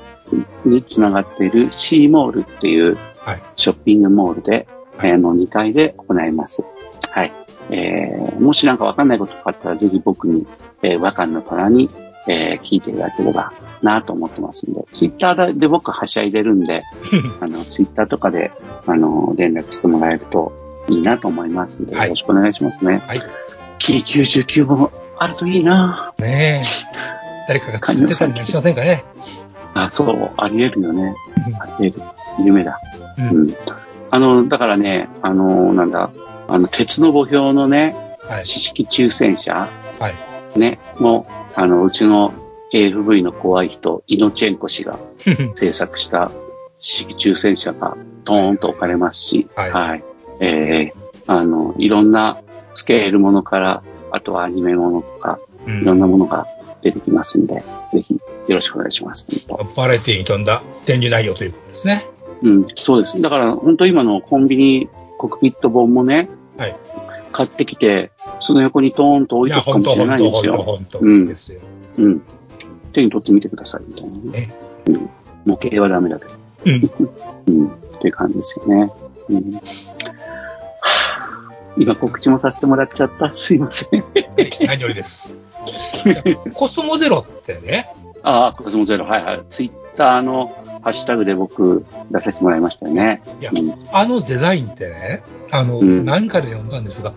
につながっているシーモールっていうはいショッピングモールで、えーの2階で行います。はい。えー、もしなんかわかんないことがあったらぜひ僕に、えー、和漢の虎に、えー聞いていただければなと思ってますんで、ツイッターで僕はしゃいでるんで、あの、ツイッターとかで、あの、連絡してもらえるといいなと思いますんで、はいよろしくお願いしますね。はい。キリ99もあるといいなねえ。誰かが作ってたりしませんかね。あ、そう、あり得るよね。あり得る。夢だ。う。うんん。あの、だからね、あの、なんだ、あの、鉄の墓標のね、はい。知識抽選者、はい。ね、もう、あの、うちの AFV の怖い人、イノチェンコ氏が 制作した知識抽選者がドーンと置かれますし、はいえー、あの、いろんなスケールものから、あとはアニメものとか、ういろんん。なものが出てきますんで、ぜひよろしくお願いします。バラエティに富んだ展示内容ということですね。うん、そうです。だから、本当今のコンビニコックピット本もね、はい買ってきて、その横にトーンと置いや、いとくかもしれないんですよ。本当本当うんですよ。うん。手に取ってみてください、みたいなね。ねうん。模型はダメだけど。うん。うん。っていう感じですよね。うん。はあ今告知もさせてもらっちゃった。すいません。何よりです。コスモゼロってね、ああ、コスモゼロ。はいはい。ツイッターのハッシュタグで僕出させてもらいましたよね。いやうん、あのデザインってね、あの、うん何かで読んだんですが、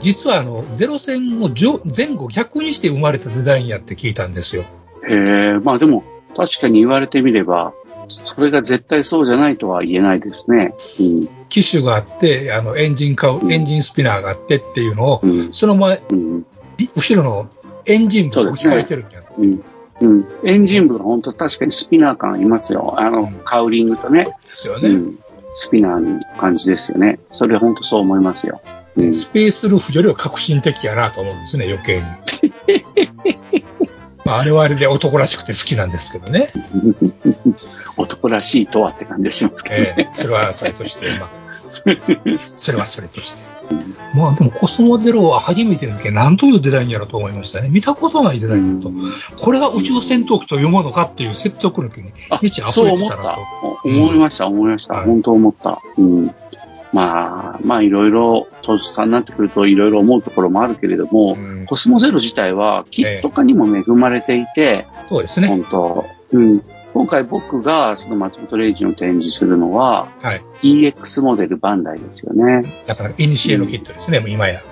実はあの、ゼロ戦を上前後逆にして生まれたデザインやって聞いたんですよ。へえ、まあでも、確かに言われてみれば、それが絶対そうじゃないとは言えないですね。うん。機種があって、あの、エンジン買う、エンジンスピナーがあってっていうのを、うん。その前、うん。び後ろのエンジン部を置き換えてるんじゃないうん。うん。エンジン部が本当確かにスピナー感ありますよ。あの、うんカウリングとね。ですよね。うん。スピナーの感じですよね。それ本当そう思いますよ。うん。スペースルーフよりは革新的やなと思うんですね、余計に。まあ、あれはあれで男らしくて好きなんですけどね。男らしいとはって感じがしますけどえね。えそれはそれとして、まあ、それはそれとして。まあでもコスモゼロは初めての時何というデザインやろうと思いましたね。見たことないデザインだと。これが宇宙戦闘機というものかっていう説得力にあ満ち溢そう思ったたれてなと。。お思いました、思いました。はい本当思った。うん。まあ、まあいろいろ、当時さんになってくるといろいろ思うところもあるけれども、うんコスモゼロ自体はキット化にも恵まれていて、そうですね。本当、うん。今回僕がその松本零士の展示するのは、はい。EX モデルバンダイですよね。だから、イニシエのキットですね、もう今や。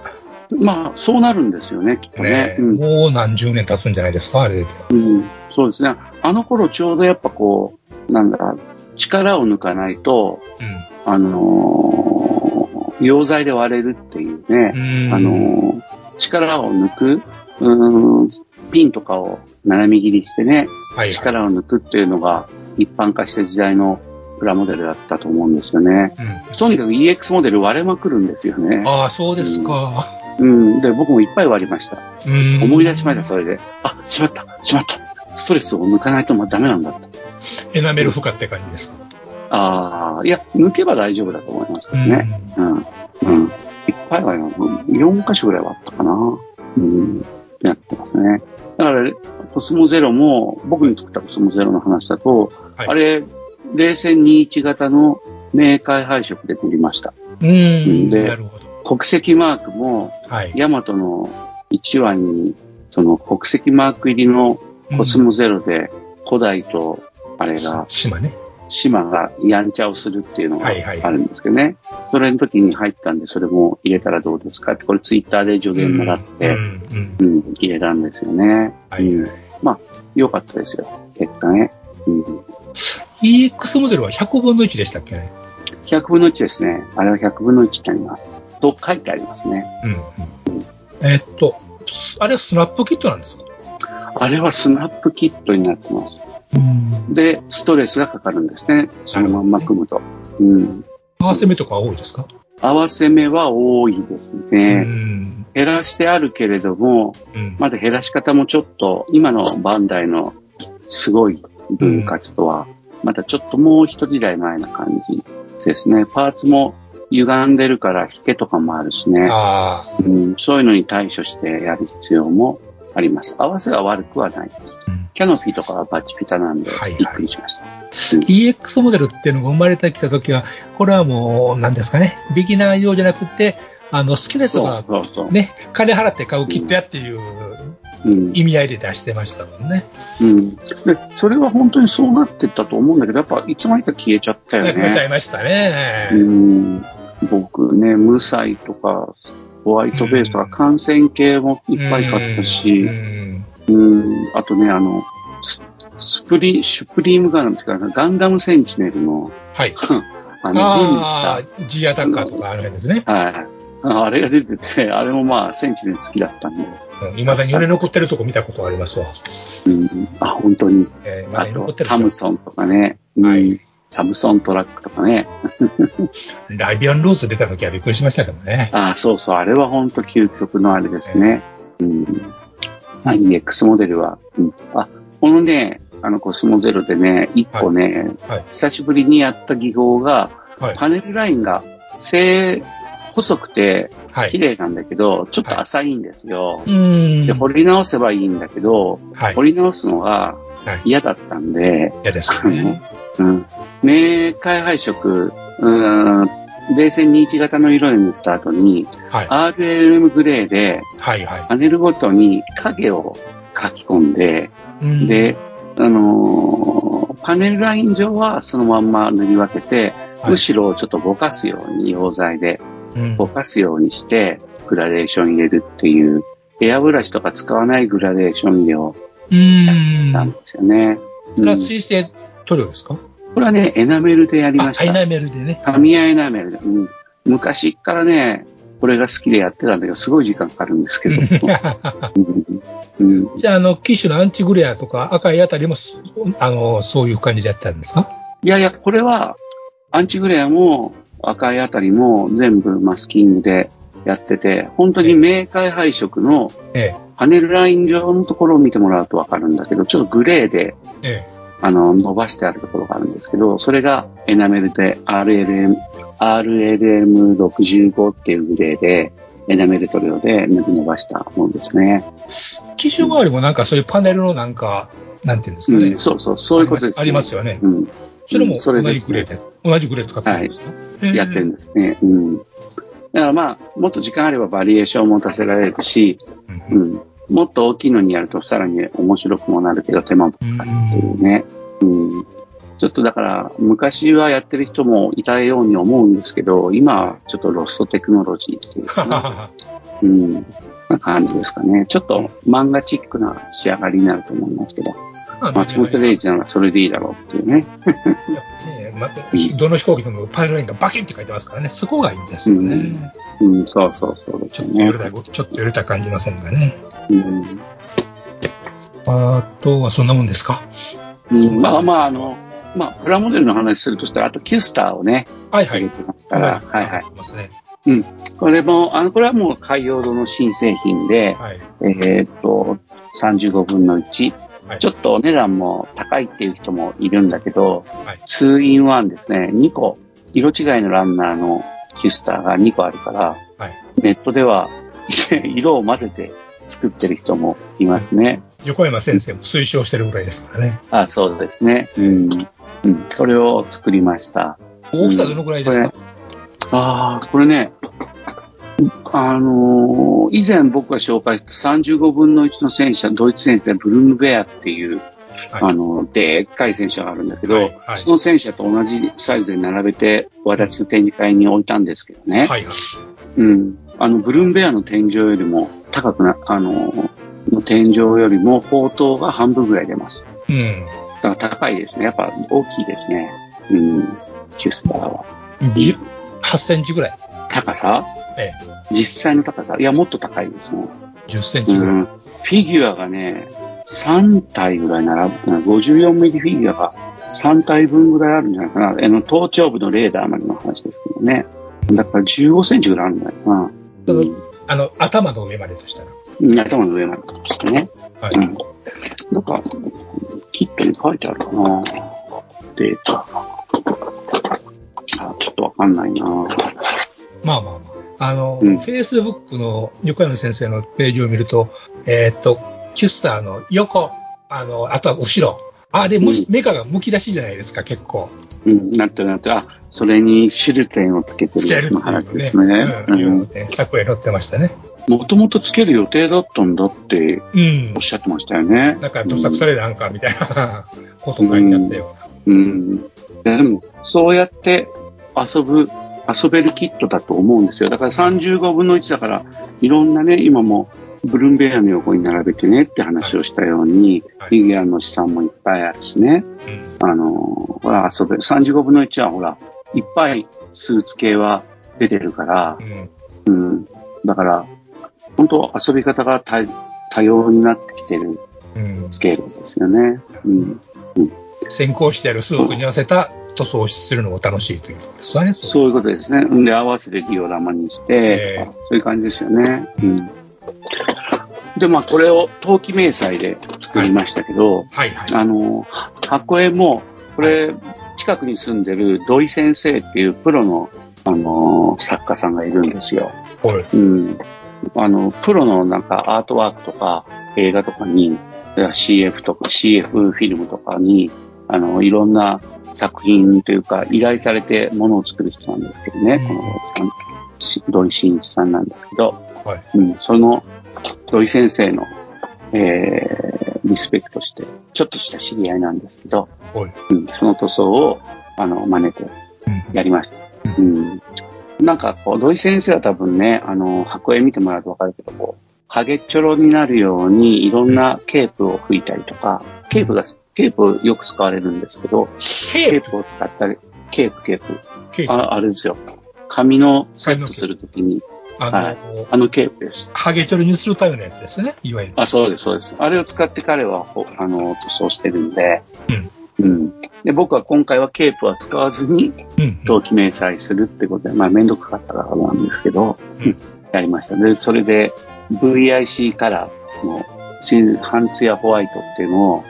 まあ、そうなるんですよね、きっとね。ね、うんもう何十年経つんじゃないですか、あれで。うん、そうですね。あの頃ちょうどやっぱこう、なんだ、力を抜かないと、うん。あのー溶剤で割れるっていうね、うんあのー力を抜く、うーん、ピンとかを斜め切りしてね、はい、はい。力を抜くっていうのが一般化した時代のプラモデルだったと思うんですよね。うん。とにかく EX モデル割れまくるんですよね。ああ、そうですか。うん。で、僕もいっぱい割りました。うん。思い出しました、それで。あ、しまった、しまった。ストレスを抜かないとまあダメなんだと。エナメル負荷って感じですか？ああ、いや、抜けば大丈夫だと思いますけどね。うん。うん。いっぱいはよ、4箇所ぐらいはあったかな。うん。やってますね。だから、コスモゼロも、僕に作ったコスモゼロの話だと、はいあれ、冷戦21型の明快配色で塗りました。うん。で。国籍マークも、はい。ヤマトの1話に、その国籍マーク入りのコスモゼロで、古代と、あれが、島ね。島がやんちゃをするっていうのがはいはいあるんですけどね。それの時に入ったんで、それも入れたらどうですか？って、これツイッターで助言もらって、うん。うん。うん、入れたんですよね。はいうんまあ、良かったですよ、結果ね。うん、EX モデルは100分の1でしたっけね？100分の1ですね。あれは100分の1になります。と書いてありますね。うん。うん。えーっと、あれはスナップキットなんですか？あれはスナップキットになってます。うん。で、ストレスがかかるんですね。そのまんま組むと。うん。合わせ目とか多いですか？合わせ目は多いですうね。ん。減らしてあるけれども、うん。まだ減らし方もちょっと、今のバンダイのすごい分割とは、またちょっともう一時代前な感じですね。パーツも歪んでるから引けとかもあるしね。うん、そういうのに対処してやる必要もあります。合わせは悪くはないです。うんキャノピーとかはバチピタなんでびっくりしました。EX モデルっていうのが生まれてきたときは、これはもう、何ですかね、ビギナー用じゃなくて、あの、好きな人そうがそうそう。ね、金払って買うキットやっていううん意味合いで出してましたもんね。うん。で、それは本当にそうなってったと思うんだけど、やっぱいつの間にか消えちゃったよなくなっちゃね。いましたね。うん。僕ね、無彩とか、ホワイトベースとか、感染系もいっぱい買ったし、ん。うん。あとね、あの、スプリ、シュプリームガンダムってか、ガンダムセンチネルの、はい。あの、瓶にした、G アタッカーとかあの辺ですね。はい。あれが出てて、あれもまあ、センチネル好きだったん。で。いまだに売れ残ってるとこ見たことありますわ。うん。あ、本当に。えー、まだあと、に残ってるサムソンとかね。うん。はいサムソントラックとかね。ライビアンローズ出た時はびっくりしましたけどね。あそうそう。あれは本当究極のあれですね。うん。まあ、EX モデルは。うん。あ、このね、あのコスモゼロでね、一個ね、はい久しぶりにやった技法が、はい。パネルラインが正、細くてはい。綺麗なんだけど、ちょっと浅いんですよ。で、掘り直せばいいんだけど、はい掘。り直すのがはい嫌だったんで、嫌ですよね。うん。明快配色、うん、冷戦21型の色に塗った後に、はい。RLM グレーではいはい。パネルごとに影を書き込んで、うん、で、あのーパネルライン上はそのまんま塗り分けて、はい後ろをちょっとぼかすように、溶剤でうんぼかすようにして、グラデーション入れるっていう、エアブラシとか使わないグラデーション入れをうーん。したんですよね。それはうん水性塗料ですか？これはね、エナメルでやりました。あエナメルでね。紙エナメルで。うん、昔からね、これが好きでやってたんだけど、すごい時間かかるんですけど。うんうんじゃあ、あの、機種のアンチグレアとか赤いあたりも、あの、そういう感じでやってたんですか？いやいや、これは、アンチグレアも赤いあたりも全部マスキングでやってて、本当に明快配色のえパネルライン上のところを見てもらうとわかるんだけど、ちょっとグレーで、え、えあの、伸ばしてあるところがあるんですけど、それがエナメルで RLM、RLM65 っていうグレーで、エナメル塗料で塗り伸ばしたものですね。え。機種周りもなんかそういうパネルのなんか、なんていうんですかね。うん、そうそう、そういうことです、ありますよね。うん。それも同じグレーで、同じグレー使ってるんですか、ええやってるんですね。うん。だからまあ、もっと時間あればバリエーションを持たせられるし、うんうん。もっと大きいのにやるとさらに面白くもなるけど手間もかかるっていうね。うん。ちょっとだから、昔はやってる人もいたように思うんですけど、今はちょっとロストテクノロジーっていうかな、うん。な感じですかね。ちょっと漫画チックな仕上がりになると思いますけど、松本零士ならそれでいいだろうっていうね。ねまどの飛行機でもパネルラインがバキンって書いてますからね、そこがいいんですよね。うん、そうそうそうですちょっと揺れ。た、ちょっと揺れた感じませんがね。うんあとはそんなもんですか？うん、まあまあ、あの、まあ、プラモデルの話するとしたら、あとキュスターをね、はいはい。入れてますから、はいはい。ますね。これも、あの、これはもう海洋堂の新製品で、はい。えーっと、35分の1。はいちょっとお値段も高いっていう人もいるんだけど、はい2 in 1ですね、2個、色違いのランナーのキュスターが2個あるから、はいネットでは 色を混ぜて作ってる人もいますね。横山先生も推奨してるぐらいですからね。あ、そうですね。うん。うん。これを作りました。大きさどのぐらいですか、ああ、これね、あのー以前僕が紹介した35分の1の戦車、ドイツ戦車でブルームベアっていう、はいあの、でっかい戦車があるんだけど、はいはいその戦車と同じサイズで並べて、私の展示会に置いたんですけどね。はいはい。うん。あの、ブルームベアの天井よりも高くな、あのーの天井よりも砲塔が半分ぐらい出ます。うん。だから高いですね。やっぱ大きいですね。うん。キュスターは。10 8センチぐらい。高さ？え実際の高さいや、もっと高いですね。え、10センうチぐらい。ん。フィギュアがね、3体ぐらい並ぶ、54ミリフィギュアが3体分ぐらいあるんじゃないかな。あの、頭頂部のレーダーまでの話ですけどね。だから15センチぐらいあるんじゃないかな。うんあの、頭の上までとしたら。うん頭の上までしてね。はい。うん。なんか、キットに書いてあるかな。データ。あ、ちょっとわかんないな。まあまあまあ。あの、うん Facebook の横山先生のページを見ると、えーっと、キュスターの横、あの、あとは後ろ。あれ、むうんメカが剥き出しじゃないですか、結構。うん、なってるなってる。あ、それにシュルツェンをつけてつけるっていうるやつの話ね。ですね。うん。いううんのね、作へ載ってましたね。もともとつける予定だったんだってうんおっ。しゃってましたよね。だから、どさくされなんか、みたいな こと書いてあったよ。うん。いやでも、そうやって遊ぶ、遊べるキットだと思うんですよ。だから35分の1だから、いろんなね、今もブルーンベアの横に並べてねって話をしたように、はいフィギュアの資産もいっぱいあるしね。うん。あの、ほら、遊べる。35分の1はほら、いっぱいスーツ系は出てるからう、ん。うん。だから、本当遊び方が多多様になってきてるうん。スケールですよね。うん。先行してあるスーツに合わせた塗装をするのも楽しいということですわね。そそういうことですね。で、合わせてディオラマにして、ええそういう感じですよね。うん。で、まあ、これを陶器明細で作りましたけど、はいはい。あの、は箱絵も、これ、近くに住んでる土井先生っていうプロの、あの、作家さんがいるんですよ。はい。うん。あの、プロのなんかアートワークとか映画とかに、CF とか CF フィルムとかに、あの、いろんな作品というか依頼されてものを作る人なんですけどね、うんこのし土井真一さんなんですけど、はい。うん、その土井先生の、えー、リスペクトして、ちょっとした知り合いなんですけど、はい。うん、その塗装を、あの、真似てうんやりました。うん。なんか、こう、土井先生は多分ね、あの、箱絵見てもらうとわかるけど、こう、ハゲっちょろになるように、いろんなケープを吹いたりとか、ケープが、ケープよく使われるんですけど、ケープ？を使ったり、ケープ、ケープ。ケープ？ああれですよ。髪のセットするときに、あの、はいあのケープです。ハゲ取りにするためのやつですね。いわゆる。あ、そうです、そうです。あれを使って彼は、ほあの、塗装してるんで、うん。うん。で、僕は今回はケープは使わずに、うん。登記明細するってことで、まあ、めんどくさかったからなんですけど、うんやりました。で、それで VIC カラーの新半ツヤホワイトっていうのを、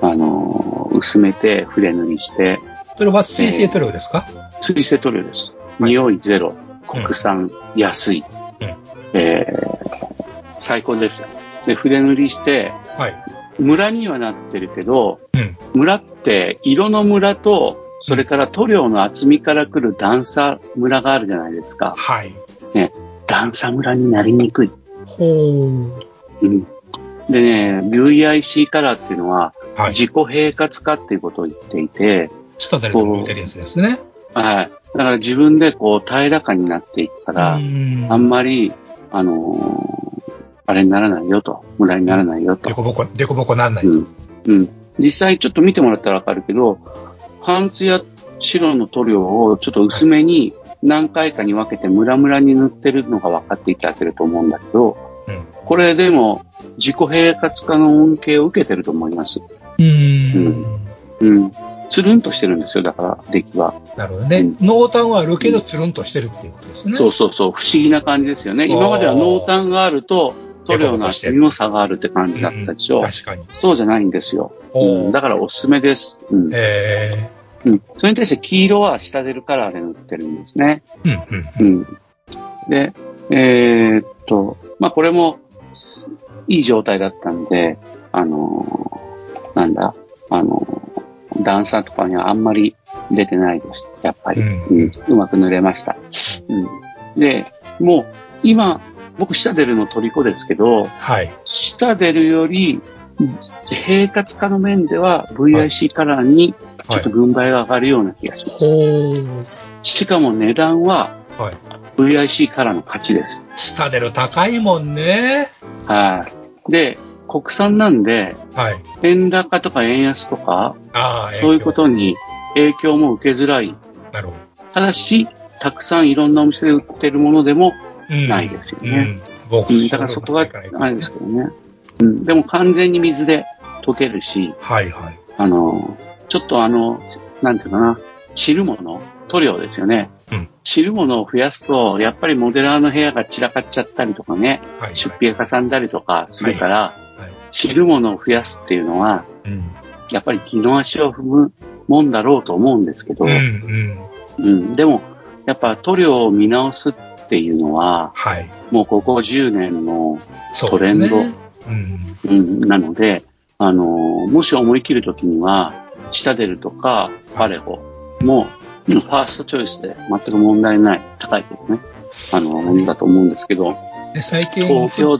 あのー薄めて筆塗りして、それは水性塗料ですか、水性塗料です。はい匂いゼロ、国産、安い、うんえー、最高ですよ。で、筆塗りして、はい。ムラにはなってるけど、うん。ムラって色のムラと、それから塗料の厚みから来る段差ムラがあるじゃないですか。はい。段差ムラになりにくい。ほー。うん。でね、VIC カラーっていうのは、はい。自己平滑化っていうことを言っていて、下で向いてるやつですね。はい。だから自分でこう平らかになっていくから、んあんまり、あのーあれにならないよと、ムラにならないよとで。こぼこ、でこぼこなんない。うん。うん。実際ちょっと見てもらったらわかるけど、半ツや白の塗料をちょっと薄めに何回かに分けてムラムラに塗ってるのが分かっていただけると思うんだけど、うん。これでも自己平滑化の恩恵を受けてると思います。うーん。うん。つるんとしてるんですよ、だから、出来は。なるほどね。濃淡はあるけど、つるんとしてるっていうことですね。そうそうそう、不思議な感じですよね。今までは濃淡があると、塗料の厚みの差があるって感じだったでしょ。確かに。そうじゃないんですよ。うんだからおすすめです。うん。えうん。それに対して黄色は下出るカラーで塗ってるんですね。ー、うん、うん。うん。で、えーっと、まあ、これも、すいい状態だったんで、あのーなんだ、あのー段差とかにはあんまり出てないです。やっぱり。うんうん。うまく塗れました。うん。で、もう、今、僕下出るの虜ですけど、はい。下出るより、平滑化の面では VIC カラーにちょっと軍配が上がるような気がします。ほー。しかも値段ははい。VIC カラーの勝ちです。下出る高いもんね。はい。で、国産なんで、はい。円高とか円安とか、ああ、そういうことに影響も受けづらい。なるほただし、たくさんいろんなお店で売ってるものでもないですよね。うん。僕うんだからそこがあれですけどね。うん。でも完全に水で溶けるし、はいはい。あの、ちょっとあの、なんていうかな、散るもの、塗料ですよね。うん散るものを増やすと、やっぱりモデラーの部屋が散らかっちゃったりとかね、はい。出費がかさんだりとかするから、はい。散るものを増やすっていうのは、うん。やっぱり気の足を踏むもんだろうと思うんですけど、うん、うん。うんでも、やっぱ塗料を見直すっていうのは、はい。もうここ10年の。トレンうん。うん、なので、あの、もし思い切るときには、シタデルとかパレホも、ファーストチョイスで全く問題ない、高いけどね、あの、ものだと思うんですけど、で最近、東京、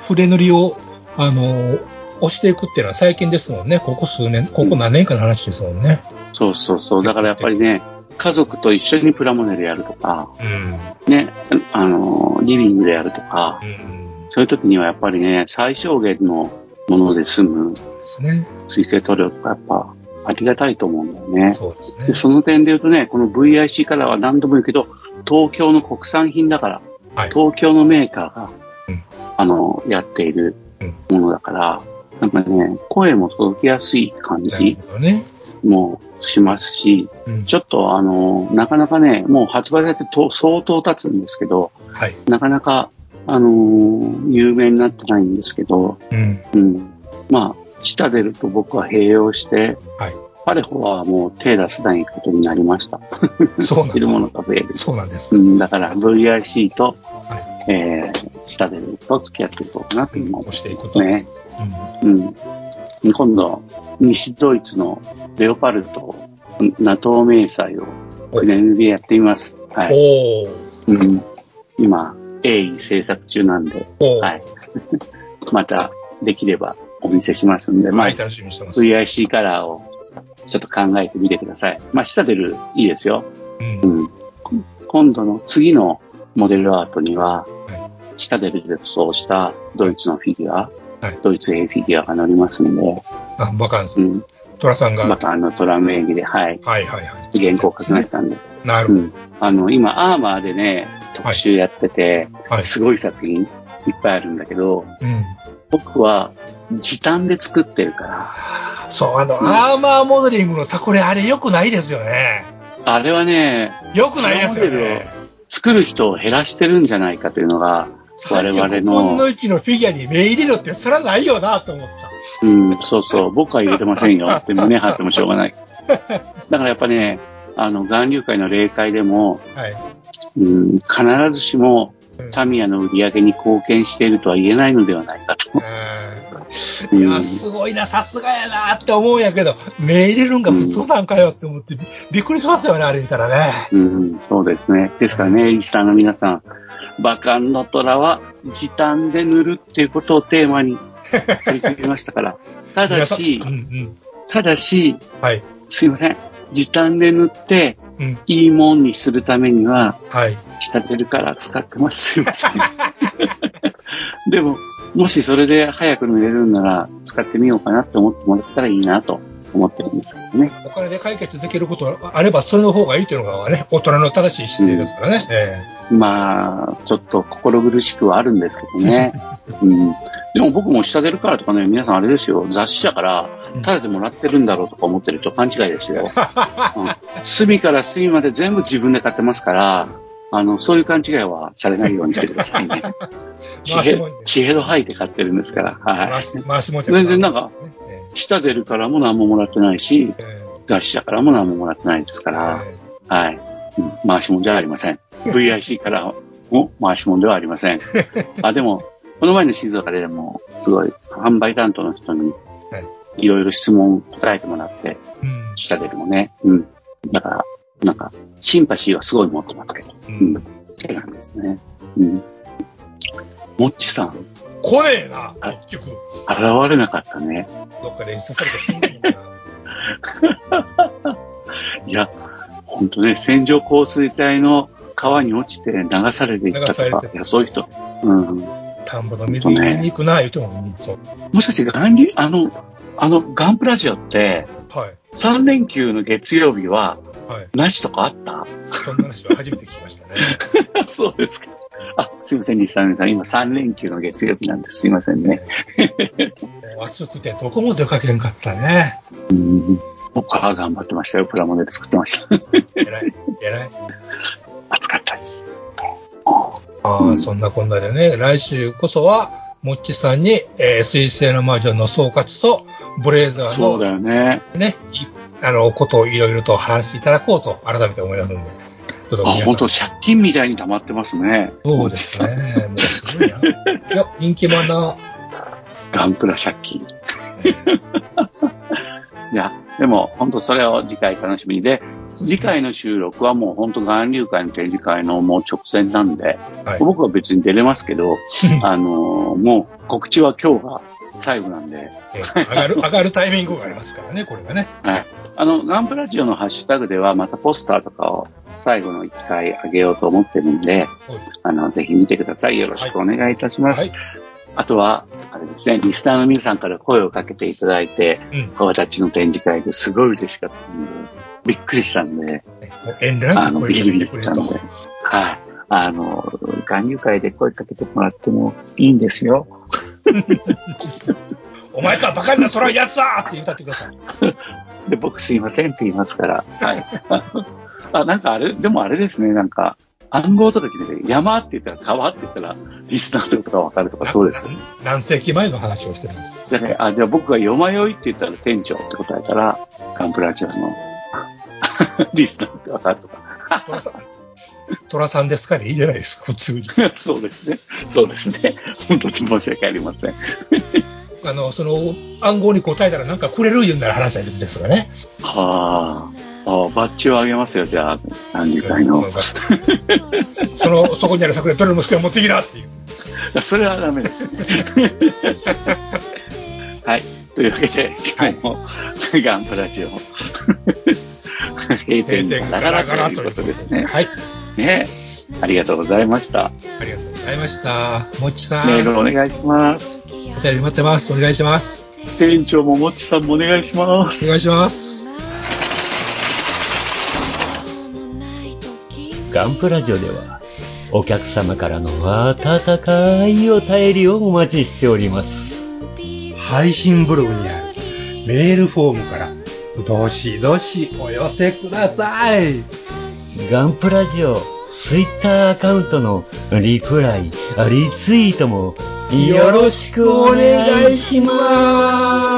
筆塗りを、あの、押していくっていうのは最近ですもんね。ここ数年、ここ何年かの話ですもんね。そうそうそう、だからやっぱりね、家族と一緒にプラモデルやるとか、うん。ね、あの、リビングでやるとか、うん。そういう時にはやっぱりね、最小限のもので済むですね。水性塗料とかやっぱありがたいと思うんだよね。そうですねで。その点で言うとね、この VIC カラーは何度も言うけど、東京の国産品だから、はい。東京のメーカーが、うんあの、やっているうんものだから、なんかね、声も届きやすい感じ。もしますし、うん。ちょっとあの、なかなかね、もう発売されてと相当経つんですけど、はい。なかなか、あのー有名になってないんですけど、うん。うん。まあ、下出ると僕は併用して、はい。パレホはもう手出せないことになりました。そうなんいるものだ。が増える。そうなんですう。ん、だから VIC と、はえー、下出ると付き合っていこうかなと思押して。ますね。うん。うん。今度、西ドイツのレオパルト、NATO 迷彩を船塗りやってみます。はい。今、鋭意制作中なんで。はい。また、できればお見せしますんで、まあ。VIC カラーをちょっと考えてみてください。まあ、下出るいいですよ。うんう。ん。今度の次のモデルアートには、は下でそうしたドイツのフィギュア、はいドイツ A フィギュアが乗りますんで、あ、バカンスう。ん。トラさんが。またあのトラム演技で、はい。はいはいはい。原稿書きましたんで。なるほうん。あの、今、アーマーでね、特集やってて、ど。はい。すごい作品いっぱいあるんだけど、うん。僕は時短で作ってるから、そう、あの、アーマーモデリングのさ、これあれ良くないですよね。あれはね、良くないですよね。作る人を減らしてるんじゃないかというのが、我々35分のの、1のフィギュアに目入れるってそれはないよなと思った。うん、そうそう、僕は入れてませんよ って胸張ってもしょうがない。だからやっぱね、あの、岩流会の霊界でも、はい。うん、必ずしもうんタミヤの売り上げに貢献しているとは言えないのではないかと。うんいや、すごいな、さすがやなって思うんやけど、目入れるんが普通なんかよって思ってび、びっくりしますよね、あれ見たらね。うん、そうですね。ですからね、リスターの皆さん、バカンの虎は時短で塗るっていうことをテーマに取り組みましたから。ただしうん、うん。ただし、はい。すいません。時短で塗って、うん。いいもんにするためには、はい。仕立てるから使ってます。すいません。でも、もしそれで早く塗れるんなら、使ってみようかなって思ってもらったらいいなと思ってるんですけどね。お金で解決できることがあれば、それの方がいいというのがね、大人の正しい姿勢ですからね。えまあ、ちょっと心苦しくはあるんですけどね。うん、でも僕も下出るからとかね、皆さんあれですよ、雑誌社から、ただでもらってるんだろうとか思ってると勘違いですよ。うん隅から隅まで全部自分で買ってますから、あの、そういう勘違いはされないようにしてくださいね。地平回しもん、地平度吐いて買ってるんですから。はい。回し、もんじゃ全然なんか、え下出るからも何ももらってないし、ええ雑誌社からも何ももらってないですから、えはい。うん回しもんじゃありません。VIC からも回しもんではありません。あ、でも、この前の静岡でも、すごい、販売担当の人にはい、いろいろ質問答えてもらって、えうん下出るもね。うん。だから、なんか、シンパシーはすごい持ってますけど。ううんん。って感じですね。うん。もっちさん、来ねえな、はい結局。現れなかったね。どっかで演出されて死んでるな。いや、ほんとね、線状降水帯の川に落ちて流されていったとか流されて、いや、そういう人。うん。田んぼの水に行くな、言うても、もしかして、ガンリ、あの、あの、ガンプラジオって、はい。3連休の月曜日は、はい。なしとかあった？そんな話は初めて聞きましたね。そうですか。あ、すいません、リスナーの皆さん。今3連休の月曜日なんです。すいませんね。暑くてどこも出かけんかったね。うん。僕は頑張ってましたよ。プラモデル作ってました。偉い、偉い。暑かったです。ああ、うんそんなこんなでね、来週こそは、もっちさんに、えー、水星の魔女の総括と、ブレイザーそうだのよね。ね、いあの、ことをいろいろと話していただこうと、改めて思いますので。あ、本当借金みたいに溜まってますね。そうですね。もうすごいな。いや、人気者。ガンプラ借金。いや、でも本当それを次回楽しみにで、次回の収録はもう本当岩流会の展示会のもう直前なんで、はい。僕は別に出れますけど、あのーもう告知は今日が最後なんで、えー上がる、上がるタイミングがありますからね、これがね。はい。あの、ガンプラジオのハッシュタグではまたポスターとかを最後の一回上げようと思ってるんで、はいあの、ぜひ見てください。よろしくお願いいたします。はい。あとは、あれですね、リスナーの皆さんから声をかけていただいて、うん。私の展示会ですごい嬉しかったんで、びっくりしたんで、遠慮あの、なく声ビリビリかけてくれとしたんで。、はい。あの、眼入会で声かけてもらってもいいんですよ。お前かバカなトライやつだって言ったってください。で、僕すいませんって言いますから。はい。あ、なんかあれ、でもあれですね、なんか、暗号届きで、山って言ったら川って言ったら、リスナーってことがわかるとか、そうですか？何世紀前の話をしてるんです？だから、あ、じゃあ僕がよまよいって言ったら店長って答えたら、ガンプラジオのリスナーってわかるとか。トラさん、ですかでいいじゃないですか、普通に。そうですね。そうですね。本当に申し訳ありません。あの、その暗号に答えたらなんかくれる言うんなら話は別ですがね。はあ、あバッジをあげますよ、じゃあ、何流会の。その、そこにある桜どれも好きな持ってきなっていう。それはダメです。はい。というわけで、今日も、ガンプラジオ、閉閉店店ガガラガラということとですね。はい。ねありがとうございました。ありがとうございました。もっちさん。メールお願いします。お便り待ってます。お願いします。店長ももっちさんもお願いします。お願いします。ガンプラジオでは、お客様からの温かいお便りをお待ちしております。配信ブログにあるメールフォームから、どしどしお寄せください。ガンプラジオ、ツイッターアカウントのリプライ、リツイートもよろしくお願いします。